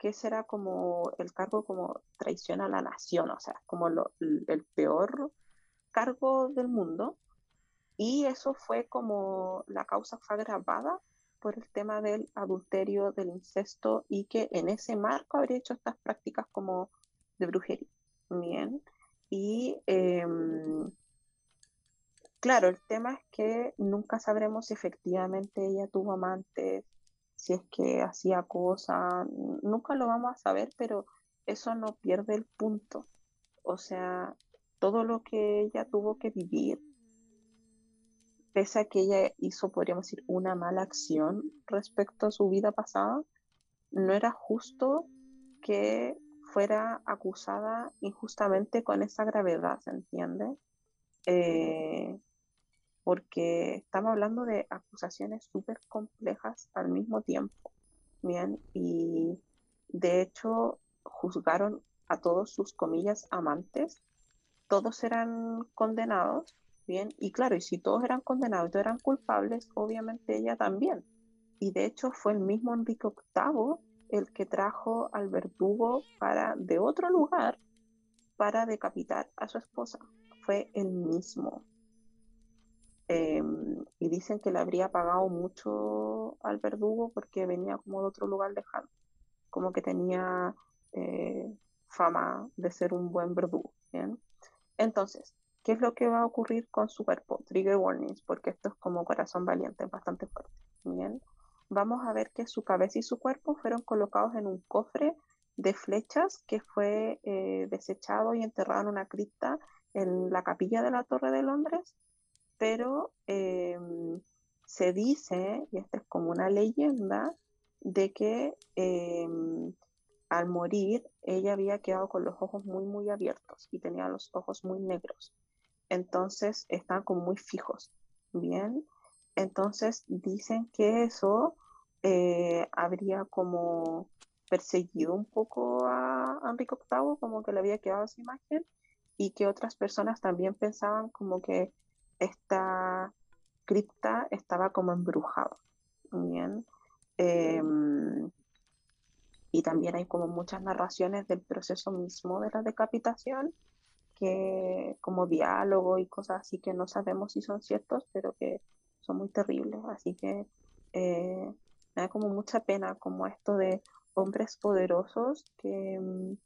que será como el cargo como traición a la nación, o sea, como el peor cargo del mundo. Y eso fue como la causa fue agravada por el tema del adulterio, del incesto y que en ese marco habría hecho estas prácticas como de brujería. Bien. Y em, claro, el tema es que nunca sabremos si efectivamente ella tuvo amantes, si es que hacía cosas, nunca lo vamos a saber, pero eso no pierde el punto. O sea, todo lo que ella tuvo que vivir, pese a que ella hizo, podríamos decir, una mala acción respecto a su vida pasada, no era justo que fuera acusada injustamente con esa gravedad, ¿se entiende? Eh, porque estamos hablando de acusaciones súper complejas al mismo tiempo, ¿bien? Y de hecho juzgaron a todos sus comillas amantes, todos eran condenados, ¿bien? Y claro, y si todos eran condenados todos eran culpables, obviamente ella también. Y de hecho fue el mismo Enrique VIII el que trajo al verdugo para, de otro lugar para decapitar a su esposa. Fue el mismo. Em, y dicen que le habría pagado mucho al verdugo porque venía como de otro lugar lejano, como que tenía eh, fama de ser un buen verdugo. ¿bien? Entonces, ¿qué es lo que va a ocurrir con su cuerpo? Trigger warnings, porque esto es como corazón valiente, bastante fuerte. Bien vamos a ver que su cabeza y su cuerpo fueron colocados en un cofre de flechas que fue eh, desechado y enterrado en una cripta en la capilla de la Torre de Londres, pero em, se dice, y esta es como una leyenda, de que em, al morir ella había quedado con los ojos muy, muy abiertos y tenía los ojos muy negros. Entonces estaban como muy fijos, ¿bien? Entonces dicen que eso eh, habría como perseguido un poco a Enrique VIII, como que le había quedado esa imagen, y que otras personas también pensaban como que esta cripta estaba como embrujada. Bien. Em, y también hay como muchas narraciones del proceso mismo de la decapitación, que como diálogo y cosas así que no sabemos si son ciertos, pero que son muy terribles. Así que eh, me da como mucha pena como esto de hombres poderosos que mm,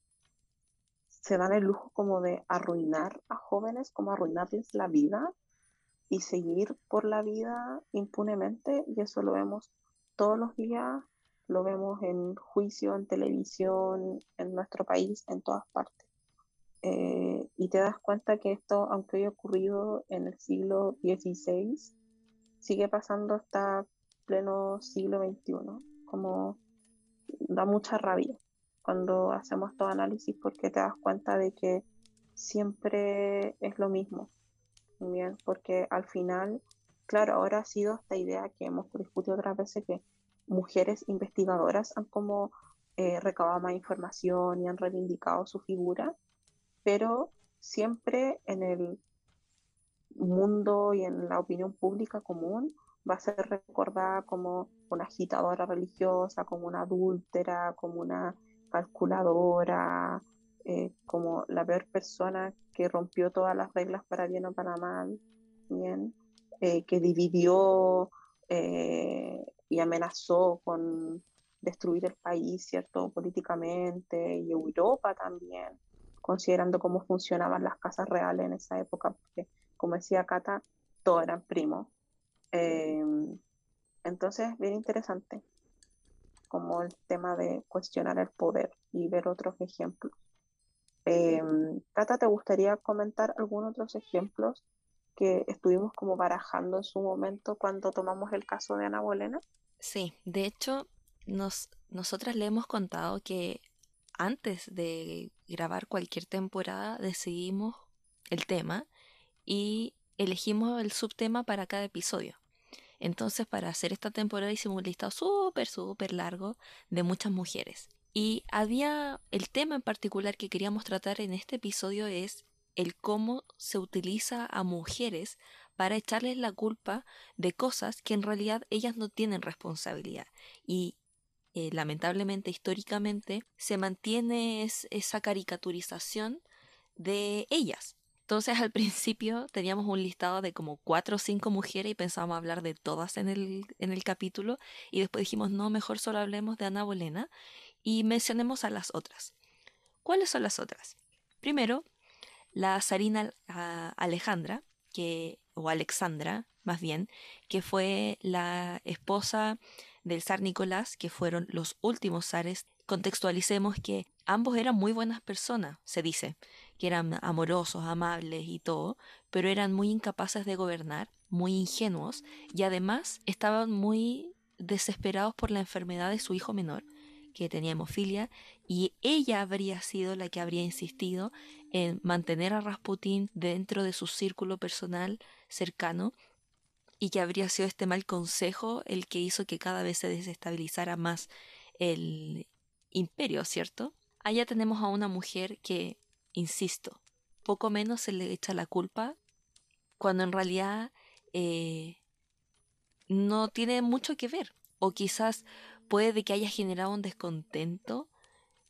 se dan el lujo como de arruinar a jóvenes, como arruinarles la vida y seguir por la vida impunemente y eso lo vemos todos los días, lo vemos en juicio, en televisión, en nuestro país, en todas partes. Eh, y te das cuenta que esto, aunque haya ocurrido en el siglo XVI, sigue pasando hasta pleno siglo XXI. Como da mucha rabia cuando hacemos todo análisis porque te das cuenta de que siempre es lo mismo. Bien, porque al final, claro, ahora ha sido esta idea que hemos discutido otras veces que mujeres investigadoras han como eh, recabado más información y han reivindicado su figura, pero siempre en el mundo y en la opinión pública común va a ser recordada como una agitadora religiosa, como una adúltera, como una calculadora, eh, como la peor persona que rompió todas las reglas para bien o para mal, bien, eh, que dividió eh, y amenazó con destruir el país, ¿cierto? Políticamente y Europa también, considerando cómo funcionaban las casas reales en esa época, porque como decía Cata, todos eran primos. entonces, bien interesante como el tema de cuestionar el poder y ver otros ejemplos. Eh, Cata, ¿te gustaría comentar algunos otros ejemplos que estuvimos como barajando en su momento cuando tomamos el caso de Ana Bolena? Sí, de hecho, nos, nosotras le hemos contado que antes de grabar cualquier temporada decidimos el tema y elegimos el subtema para cada episodio. Entonces, para hacer esta temporada hicimos un listado súper, súper largo de muchas mujeres. Y había el tema en particular que queríamos tratar en este episodio es el cómo se utiliza a mujeres para echarles la culpa de cosas que en realidad ellas no tienen responsabilidad. Y eh, lamentablemente, históricamente, se mantiene esa caricaturización de ellas. Entonces (laughs) al principio teníamos un listado de como cuatro o cinco mujeres y pensábamos hablar de todas en el, en el capítulo y después dijimos no, mejor solo hablemos de Ana Bolena y mencionemos a las otras. ¿Cuáles son las otras? Primero, la zarina Alejandra, que, o Alexandra más bien, que fue la esposa del zar Nicolás, que fueron los últimos zares. Contextualicemos que ambos eran muy buenas personas, se dice, que eran amorosos, amables y todo, pero eran muy incapaces de gobernar, muy ingenuos y además estaban muy desesperados por la enfermedad de su hijo menor, que tenía hemofilia, y ella habría sido la que habría insistido en mantener a Rasputín dentro de su círculo personal cercano y que habría sido este mal consejo el que hizo que cada vez se desestabilizara más el imperio, ¿cierto? Allá tenemos a una mujer que insisto, poco menos se le echa la culpa cuando en realidad eh, no tiene mucho que ver. O quizás puede que haya generado un descontento,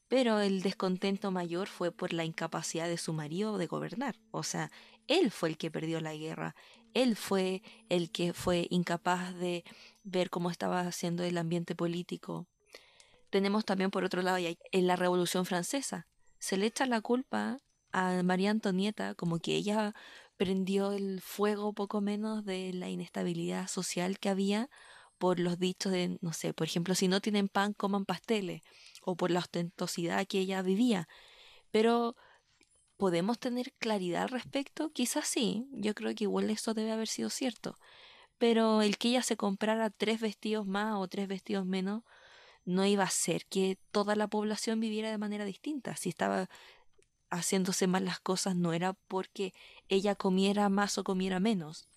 pero el descontento mayor fue por la incapacidad de su marido de gobernar. O sea, él fue el que perdió la guerra, él fue el que fue incapaz de ver cómo estaba haciendo el ambiente político. Tenemos también por otro lado en la Revolución Francesa, se le echa la culpa a María Antonieta como que ella prendió el fuego poco menos de la inestabilidad social que había por los dichos de, no sé, por ejemplo, si no tienen pan, coman pasteles, o por la ostentosidad que ella vivía. Pero, ¿podemos tener claridad al respecto? Quizás sí, yo creo que igual eso debe haber sido cierto. Pero el que ella se comprara tres vestidos más o tres vestidos menos no iba a ser que toda la población viviera de manera distinta. Si estaba haciéndose mal las cosas no era porque ella comiera más o comiera menos.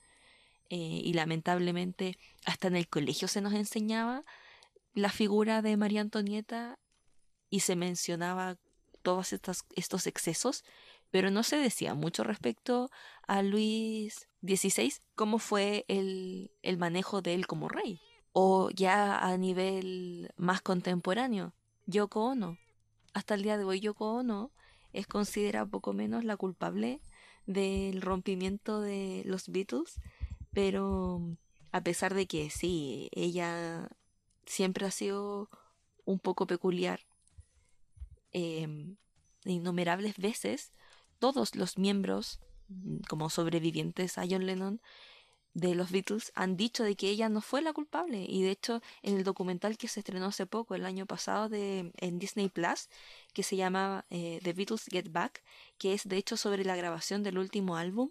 Eh, y lamentablemente hasta en el colegio se nos enseñaba la figura de María Antonieta y se mencionaba todos estos, estos excesos, pero no se decía mucho respecto a Luis XVI, cómo fue el, el manejo de él como rey o ya a nivel más contemporáneo, Yoko Ono. Hasta el día de hoy Yoko Ono es considerada poco menos la culpable del rompimiento de los Beatles, pero a pesar de que sí, ella siempre ha sido un poco peculiar, em, innumerables veces todos los miembros como sobrevivientes a John Lennon de los Beatles han dicho de que ella no fue la culpable. Y de hecho en el documental que se estrenó hace poco el año pasado de en Disney Plus que se llama eh, The Beatles Get Back que es de hecho sobre la grabación del último álbum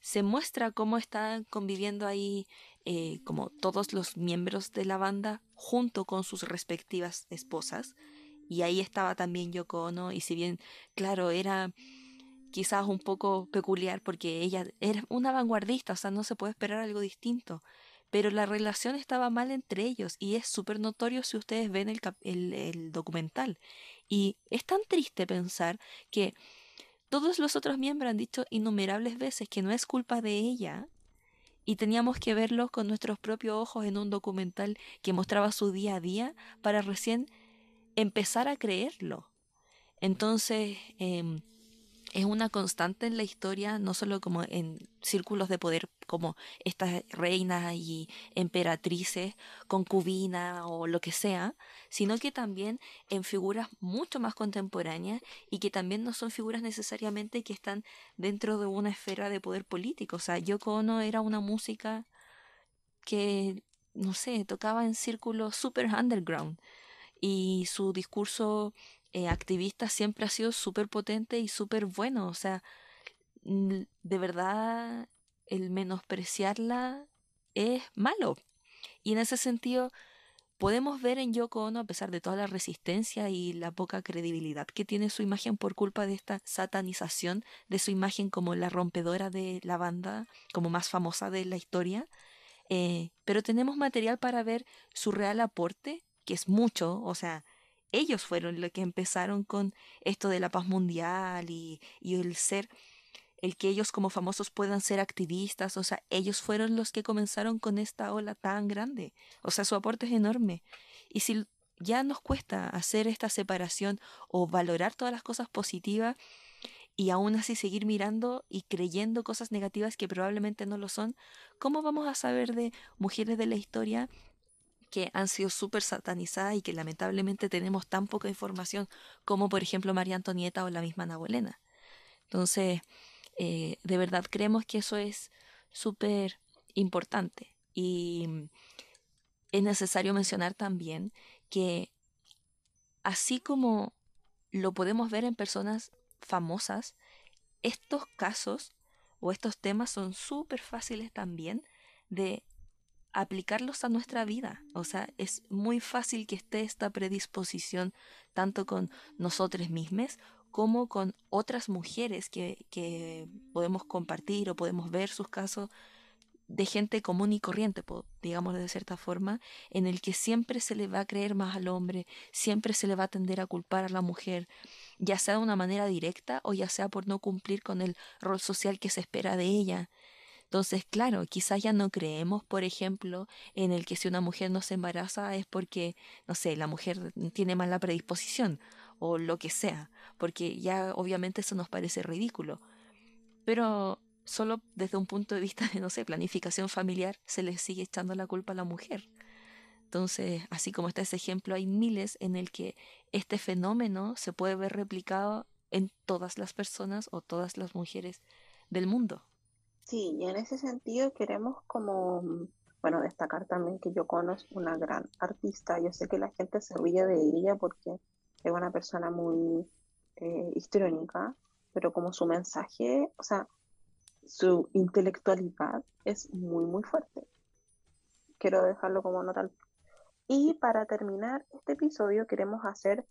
se muestra cómo están conviviendo ahí eh, como todos los miembros de la banda junto con sus respectivas esposas y ahí estaba también Yoko Ono y si bien claro era quizás un poco peculiar porque ella era una vanguardista, o sea, no se puede esperar algo distinto. Pero la relación estaba mal entre ellos y es súper notorio si ustedes ven el, el, documental. Y es tan triste pensar que todos los otros miembros han dicho innumerables veces que no es culpa de ella y teníamos que verlo con nuestros propios ojos en un documental que mostraba su día a día para recién empezar a creerlo. Entonces, em, es una constante en la historia, no solo como en círculos de poder como estas reinas y emperatrices, concubinas o lo que sea, sino que también en figuras mucho más contemporáneas y que también no son figuras necesariamente que están dentro de una esfera de poder político. O sea, Yoko Ono era una música que, no sé, tocaba en círculos super underground y su discurso eh, activista siempre ha sido súper potente y súper bueno. O sea, de verdad el menospreciarla es malo. Y en ese sentido, podemos ver en Yoko Ono, a pesar de toda la resistencia y la poca credibilidad que tiene su imagen por culpa de esta satanización de su imagen como la rompedora de la banda, como más famosa de la historia, eh, pero tenemos material para ver su real aporte, que es mucho, o sea, ellos fueron los que empezaron con esto de la paz mundial y, el ser el que ellos como famosos puedan ser activistas, o sea, ellos fueron los que comenzaron con esta ola tan grande, o sea, su aporte es enorme. Y si ya nos cuesta hacer esta separación o valorar todas las cosas positivas y aún así seguir mirando y creyendo cosas negativas que probablemente no lo son, ¿cómo vamos a saber de mujeres de la historia que han sido súper satanizadas y que lamentablemente tenemos tan poca información como por ejemplo María Antonieta o la misma Ana Bolena. Entonces, eh, de verdad creemos que eso es súper importante y es necesario mencionar también que así como lo podemos ver en personas famosas, estos casos o estos temas son súper fáciles también de aplicarlos a nuestra vida. O sea, es muy fácil que esté esta predisposición tanto con nosotros mismos como con otras mujeres que, que podemos compartir o podemos ver sus casos de gente común y corriente, digamos de cierta forma, en el que siempre se le va a creer más al hombre, siempre se le va a tender a culpar a la mujer, ya sea de una manera directa o ya sea por no cumplir con el rol social que se espera de ella. Entonces, claro, quizás ya no creemos, por ejemplo, en el que si una mujer no se embaraza es porque, no sé, la mujer tiene mala predisposición o lo que sea, porque ya obviamente eso nos parece ridículo. Pero solo desde un punto de vista de, no sé, planificación familiar, se le sigue echando la culpa a la mujer. Entonces, así como está ese ejemplo, hay miles en el que este fenómeno se puede ver replicado en todas las personas o todas las mujeres del mundo. Sí, y en ese sentido queremos como, bueno, destacar también que yo conozco una gran artista. Yo sé que la gente se ríe de ella porque es una persona muy eh, pero como su mensaje, o sea, su intelectualidad es muy, muy fuerte. Quiero dejarlo como nota. Y para terminar este episodio queremos hacer,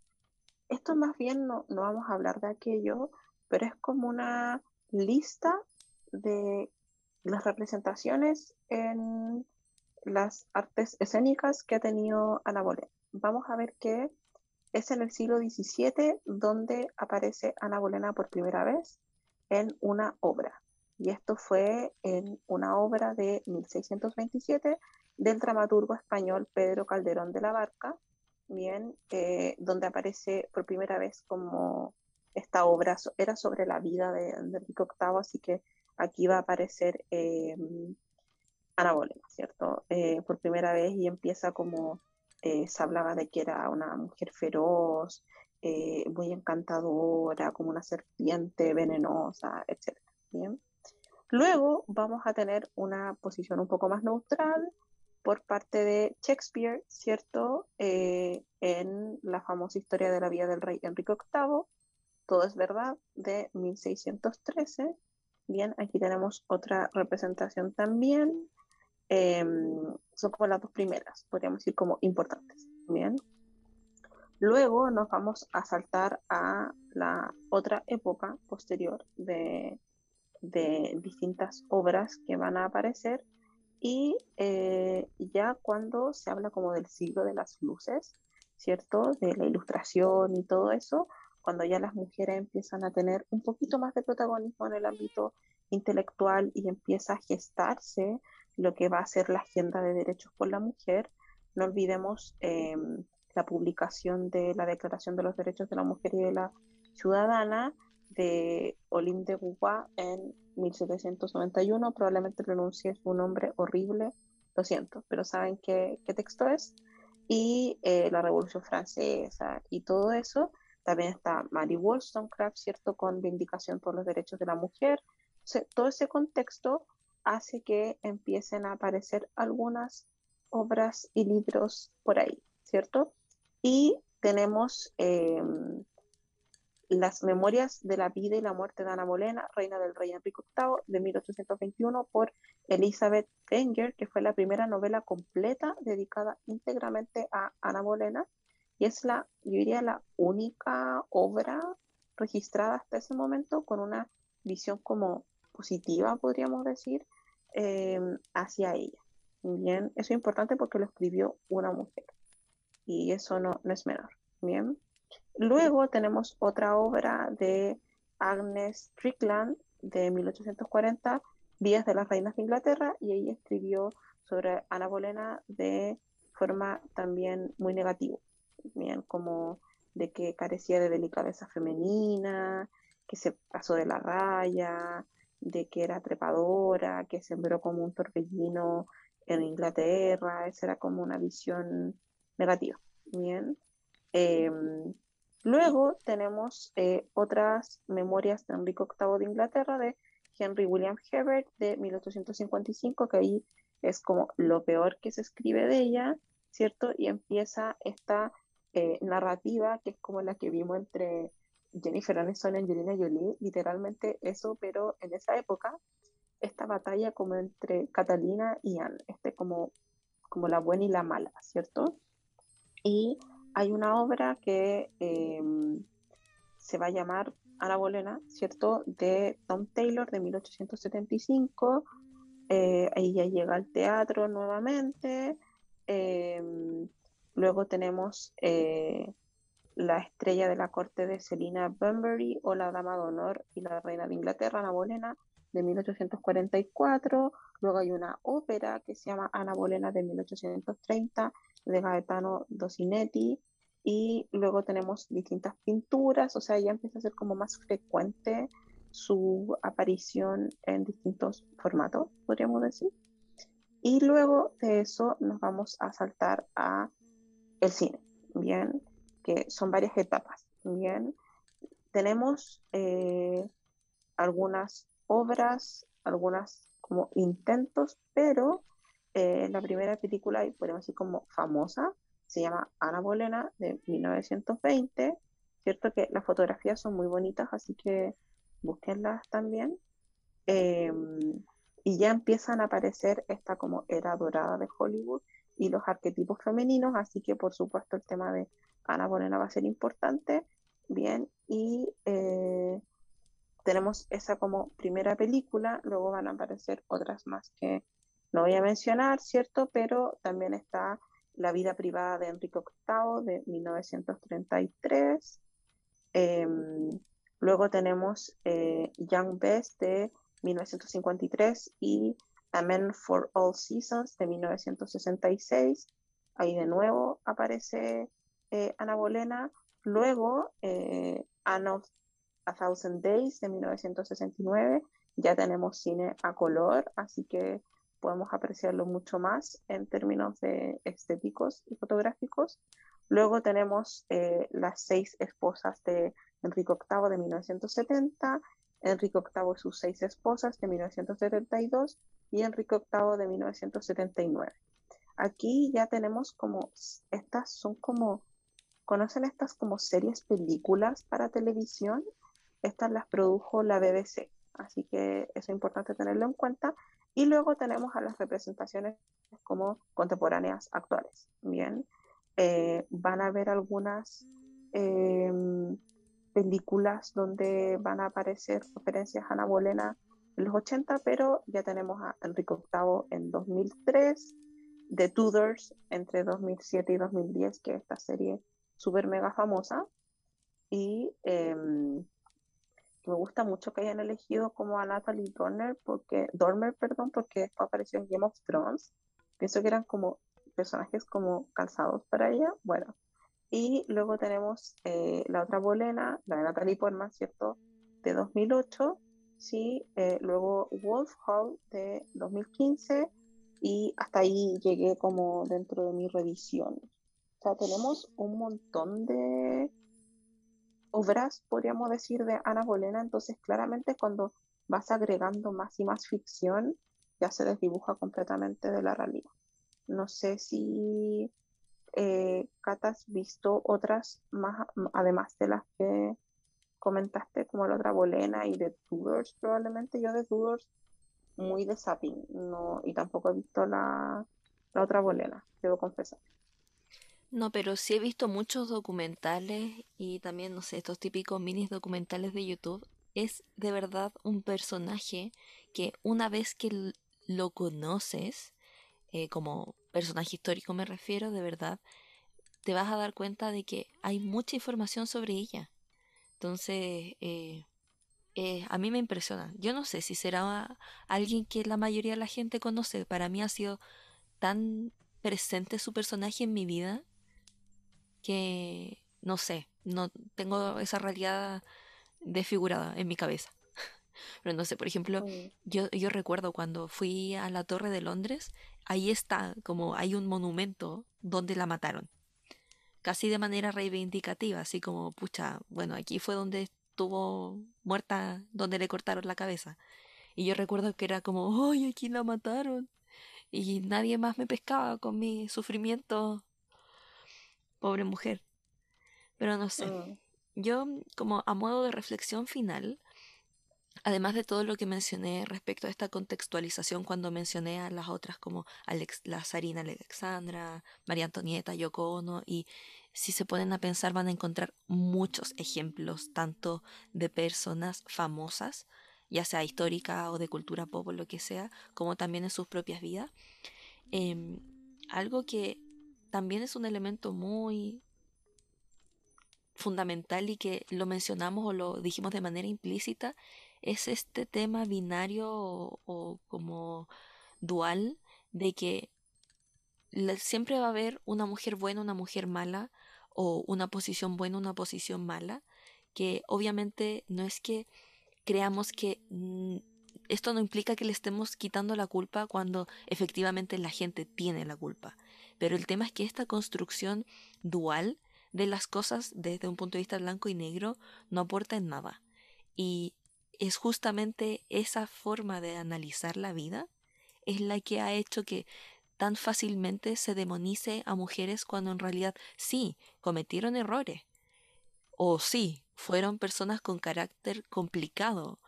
esto más bien no, no vamos a hablar de aquello, pero es como una lista de las representaciones en las artes escénicas que ha tenido Ana Bolena. Vamos a ver que es en el siglo XVII donde aparece Ana Bolena por primera vez en una obra. Y esto fue en una obra de 1627 del dramaturgo español Pedro Calderón de la Barca, bien, eh, donde aparece por primera vez como esta obra era sobre la vida de Enrique VIII, así que aquí va a aparecer eh, Ana Bolena, ¿cierto? Eh, por primera vez y empieza como eh, se hablaba de que era una mujer feroz, muy encantadora, como una serpiente venenosa, etc. Bien. Luego vamos a tener una posición un poco más neutral por parte de Shakespeare, ¿cierto? en la famosa historia de la vida del rey Enrique VIII, todo es verdad, de 1613 Bien, aquí tenemos otra representación también. Em, son como las dos primeras, podríamos decir como importantes. Bien. Luego nos vamos a saltar a la otra época posterior de, distintas obras que van a aparecer y eh, ya cuando se habla como del siglo de las luces, ¿cierto? De la ilustración y todo eso, cuando ya las mujeres empiezan a tener un poquito más de protagonismo en el ámbito intelectual y empieza a gestarse lo que va a ser la agenda de derechos por la mujer. No olvidemos em, la publicación de la Declaración de los Derechos de la Mujer y de la ciudadana de Olympe de Gougois en 1791. Probablemente pronuncie su nombre horrible, lo siento, pero saben qué, qué texto es. Y eh, la Revolución Francesa y todo eso. También está Mary Wollstonecraft, ¿cierto? Con Vindicación por los Derechos de la Mujer. todo ese contexto hace que empiecen a aparecer algunas obras y libros por ahí, ¿cierto? Y tenemos em, las memorias de la vida y la muerte de Ana Bolena, reina del rey Enrique VIII, de 1821, por Elizabeth Wenger, que fue la primera novela completa dedicada íntegramente a Ana Bolena, y es la, yo diría, la única obra registrada hasta ese momento con una visión como positiva, podríamos decir, em, hacia ella. Bien, eso es importante porque lo escribió una mujer y eso no, no es menor. Bien. Luego tenemos otra obra de Agnes Strickland de 1840, Vías de las Reinas de Inglaterra, y ella escribió sobre Ana Bolena de forma también muy negativa, bien, como de que carecía de delicadeza femenina, que se pasó de la raya, de que era trepadora, que sembró como un torbellino en Inglaterra, esa era como una visión negativa. Bien. Em, luego tenemos eh, otras memorias de Enrique VIII de Inglaterra de Henry William Hebert de 1855, que ahí es como lo peor que se escribe de ella, ¿cierto? Y empieza esta eh, narrativa que es como la que vimos entre Jennifer Aniston y Angelina Jolie, literalmente eso, pero en esa época, esta batalla como entre Catalina y Anne, este como, como la buena y la mala, ¿cierto? Y hay una obra que em, se va a llamar Ana Bolena, ¿cierto? De Tom Taylor de 1875. Eh, ella llega al teatro nuevamente. Em, luego tenemos eh, La estrella de la corte de Selina Bunbury o La dama de honor y la reina de Inglaterra, Ana Bolena, de 1844. Luego hay una ópera que se llama Ana Bolena de 1830 de Gaetano Dosinetti y luego tenemos distintas pinturas, o sea, ya empieza a ser como más frecuente su aparición en distintos formatos, podríamos decir. Y luego de eso nos vamos a saltar a el cine, bien, que son varias etapas, bien. Tenemos eh, algunas obras, algunas como intentos, pero eh, la primera película, podemos decir como famosa, se llama Ana Bolena de 1920, ¿cierto? Que las fotografías son muy bonitas, así que búsquenlas también. Em, y ya empiezan a aparecer esta como era dorada de Hollywood y los arquetipos femeninos, así que por supuesto el tema de Ana Bolena va a ser importante. Bien, y eh, tenemos esa como primera película, luego van a aparecer otras más que no voy a mencionar, ¿cierto? Pero también está la vida privada de Enrique VIII de 1933. Em, luego tenemos eh, Young Best de 1953 y A for All Seasons de 1966. Ahí de nuevo aparece eh, Ana Bolena. Luego eh, Anne of a Thousand Days de 1969. Ya tenemos cine a color, así que podemos apreciarlo mucho más en términos de estéticos y fotográficos. Luego tenemos eh, las seis esposas de Enrique VIII de 1970, Enrique VIII y sus seis esposas de 1972 y Enrique VIII de 1979. Aquí ya tenemos como, estas son como, ¿conocen estas como series películas para televisión? Estas las produjo la BBC, así que eso es importante tenerlo en cuenta. Y luego tenemos a las representaciones como contemporáneas actuales. Bien, eh, van a haber algunas em, películas donde van a aparecer referencias a Ana Bolena en los 80, pero ya tenemos a Enrique VIII en 2003, The Tudors entre 2007 y 2010, que es esta serie súper mega famosa. Y em, me gusta mucho que hayan elegido como a Natalie Dormer porque, Dormer, perdón, porque después apareció en Game of Thrones. Pienso que eran como personajes como calzados para ella. Bueno, Y luego tenemos eh, la otra bolena, la de Natalie Portman, ¿cierto? De 2008, sí. Eh, luego Wolf Hall de 2015 y hasta ahí llegué como dentro de mi revisión. O sea, tenemos un montón de obras, podríamos decir, de Ana Bolena, entonces claramente cuando vas agregando más y más ficción, ya se desdibuja completamente de la realidad. No sé si eh, Cata has visto otras más, además de las que comentaste, como la otra Bolena y de Tudors, probablemente yo de Tudors muy de zapping, no, y tampoco he visto la, la otra bolena, debo confesar. No, pero sí he visto muchos documentales y también, no sé, estos típicos minis documentales de YouTube. Es de verdad un personaje que una vez que lo conoces, eh, como personaje histórico me refiero, de verdad, te vas a dar cuenta de que hay mucha información sobre ella. Entonces, eh, eh, a mí me impresiona. Yo no sé si será alguien que la mayoría de la gente conoce. Para mí ha sido tan presente su personaje en mi vida que no sé, no tengo esa realidad desfigurada en mi cabeza. (laughs) Pero no sé, por ejemplo, yo, yo recuerdo cuando fui a la Torre de Londres, ahí está, como hay un monumento donde la mataron. Casi de manera reivindicativa, así como, pucha, bueno, aquí fue donde estuvo muerta, donde le cortaron la cabeza. Y yo recuerdo que era como, ¡ay, aquí la mataron! Y nadie más me pescaba con mi sufrimiento. Pobre mujer. Pero no sé. Mm. Yo, como a modo de reflexión final, además de todo lo que mencioné respecto a esta contextualización cuando mencioné a las otras como Alex, la Sarina Alexandra, María Antonieta, Yoko Ono y si se ponen a pensar van a encontrar muchos ejemplos tanto de personas famosas, ya sea histórica o de cultura pop o lo que sea, como también en sus propias vidas. Em, algo que también es un elemento muy fundamental y que lo mencionamos o lo dijimos de manera implícita es este tema binario o, como dual de que siempre va a haber una mujer buena, una mujer mala, o una posición buena, una posición mala, que obviamente no es que creamos que mm, esto no implica que le estemos quitando la culpa cuando efectivamente la gente tiene la culpa. Pero el tema es que esta construcción dual de las cosas desde un punto de vista blanco y negro no aporta en nada. Y es justamente esa forma de analizar la vida es la que ha hecho que tan fácilmente se demonice a mujeres cuando en realidad sí cometieron errores. O sí, fueron personas con carácter complicado.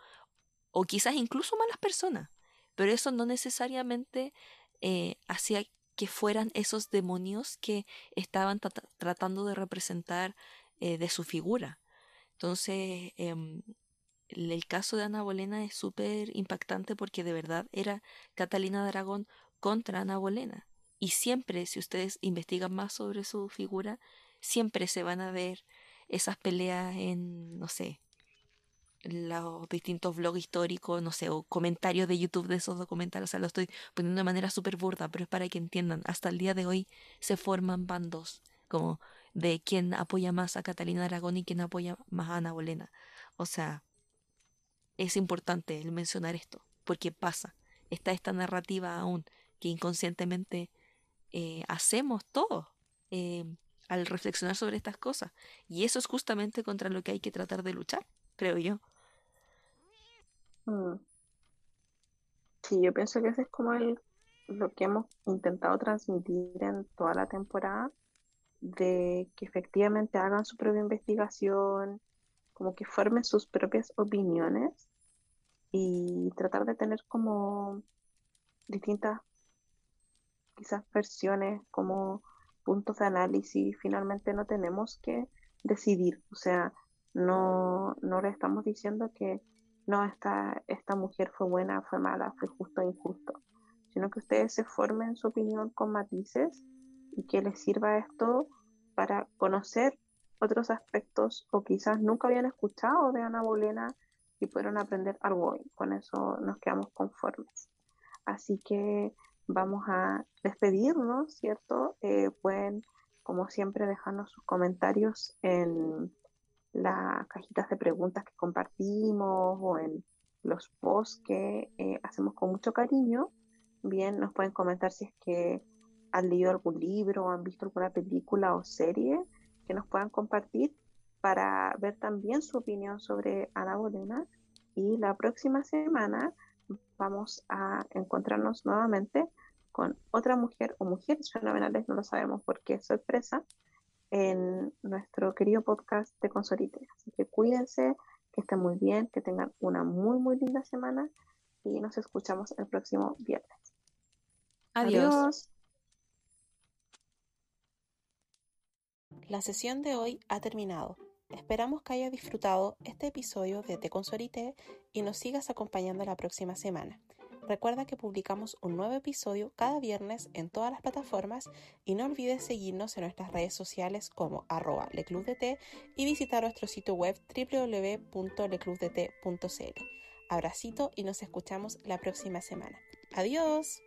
O quizás incluso malas personas. Pero eso no necesariamente eh, hacía que fueran esos demonios que estaban tratando de representar eh, de su figura. Entonces, em, el caso de Ana Bolena es súper impactante porque de verdad era Catalina de Aragón contra Ana Bolena. Y siempre, si ustedes investigan más sobre su figura, siempre se van a ver esas peleas en, no sé, los distintos blogs históricos, no sé, o comentarios de YouTube de esos documentales. O sea, lo estoy poniendo de manera súper burda, pero es para que entiendan. Hasta el día de hoy se forman bandos, como de quién apoya más a Catalina Aragón y quién apoya más a Ana Bolena. O sea, es importante el mencionar esto, porque pasa. Está esta narrativa aún que inconscientemente eh, hacemos todos eh, al reflexionar sobre estas cosas. Y eso es justamente contra lo que hay que tratar de luchar, creo yo. Mm. Sí, yo pienso que ese es como el, lo que hemos intentado transmitir en toda la temporada, de que efectivamente hagan su propia investigación, como que formen sus propias opiniones y tratar de tener como distintas quizás versiones como puntos de análisis, finalmente no tenemos que decidir, o sea, no, no le estamos diciendo que no, esta, esta mujer fue buena, fue mala, fue justo o injusto, sino que ustedes se formen su opinión con matices y que les sirva esto para conocer otros aspectos o quizás nunca habían escuchado de Ana Bolena y pudieron aprender algo hoy. Con eso nos quedamos conformes. Así que vamos a despedirnos, ¿cierto? Eh, pueden como siempre, dejarnos sus comentarios en las cajitas de preguntas que compartimos o en los posts que eh, hacemos con mucho cariño. Bien, nos pueden comentar si es que han leído algún libro han visto alguna película o serie que nos puedan compartir para ver también su opinión sobre Ana Bolena. Y la próxima semana vamos a encontrarnos nuevamente con otra mujer o mujeres fenomenales, no lo sabemos porque es sorpresa, en nuestro querido podcast de Consorite. Así que cuídense, que estén muy bien, que tengan una muy, muy linda semana y nos escuchamos el próximo viernes. Adiós. La sesión de hoy ha terminado. Esperamos que hayas disfrutado este episodio de Te Consorite y nos sigas acompañando la próxima semana. Recuerda que publicamos un nuevo episodio cada viernes en todas las plataformas y no olvides seguirnos en nuestras redes sociales como arroba leclubdt y visitar nuestro sitio web www.leclubdt.cl. Abracito y nos escuchamos la próxima semana. Adiós.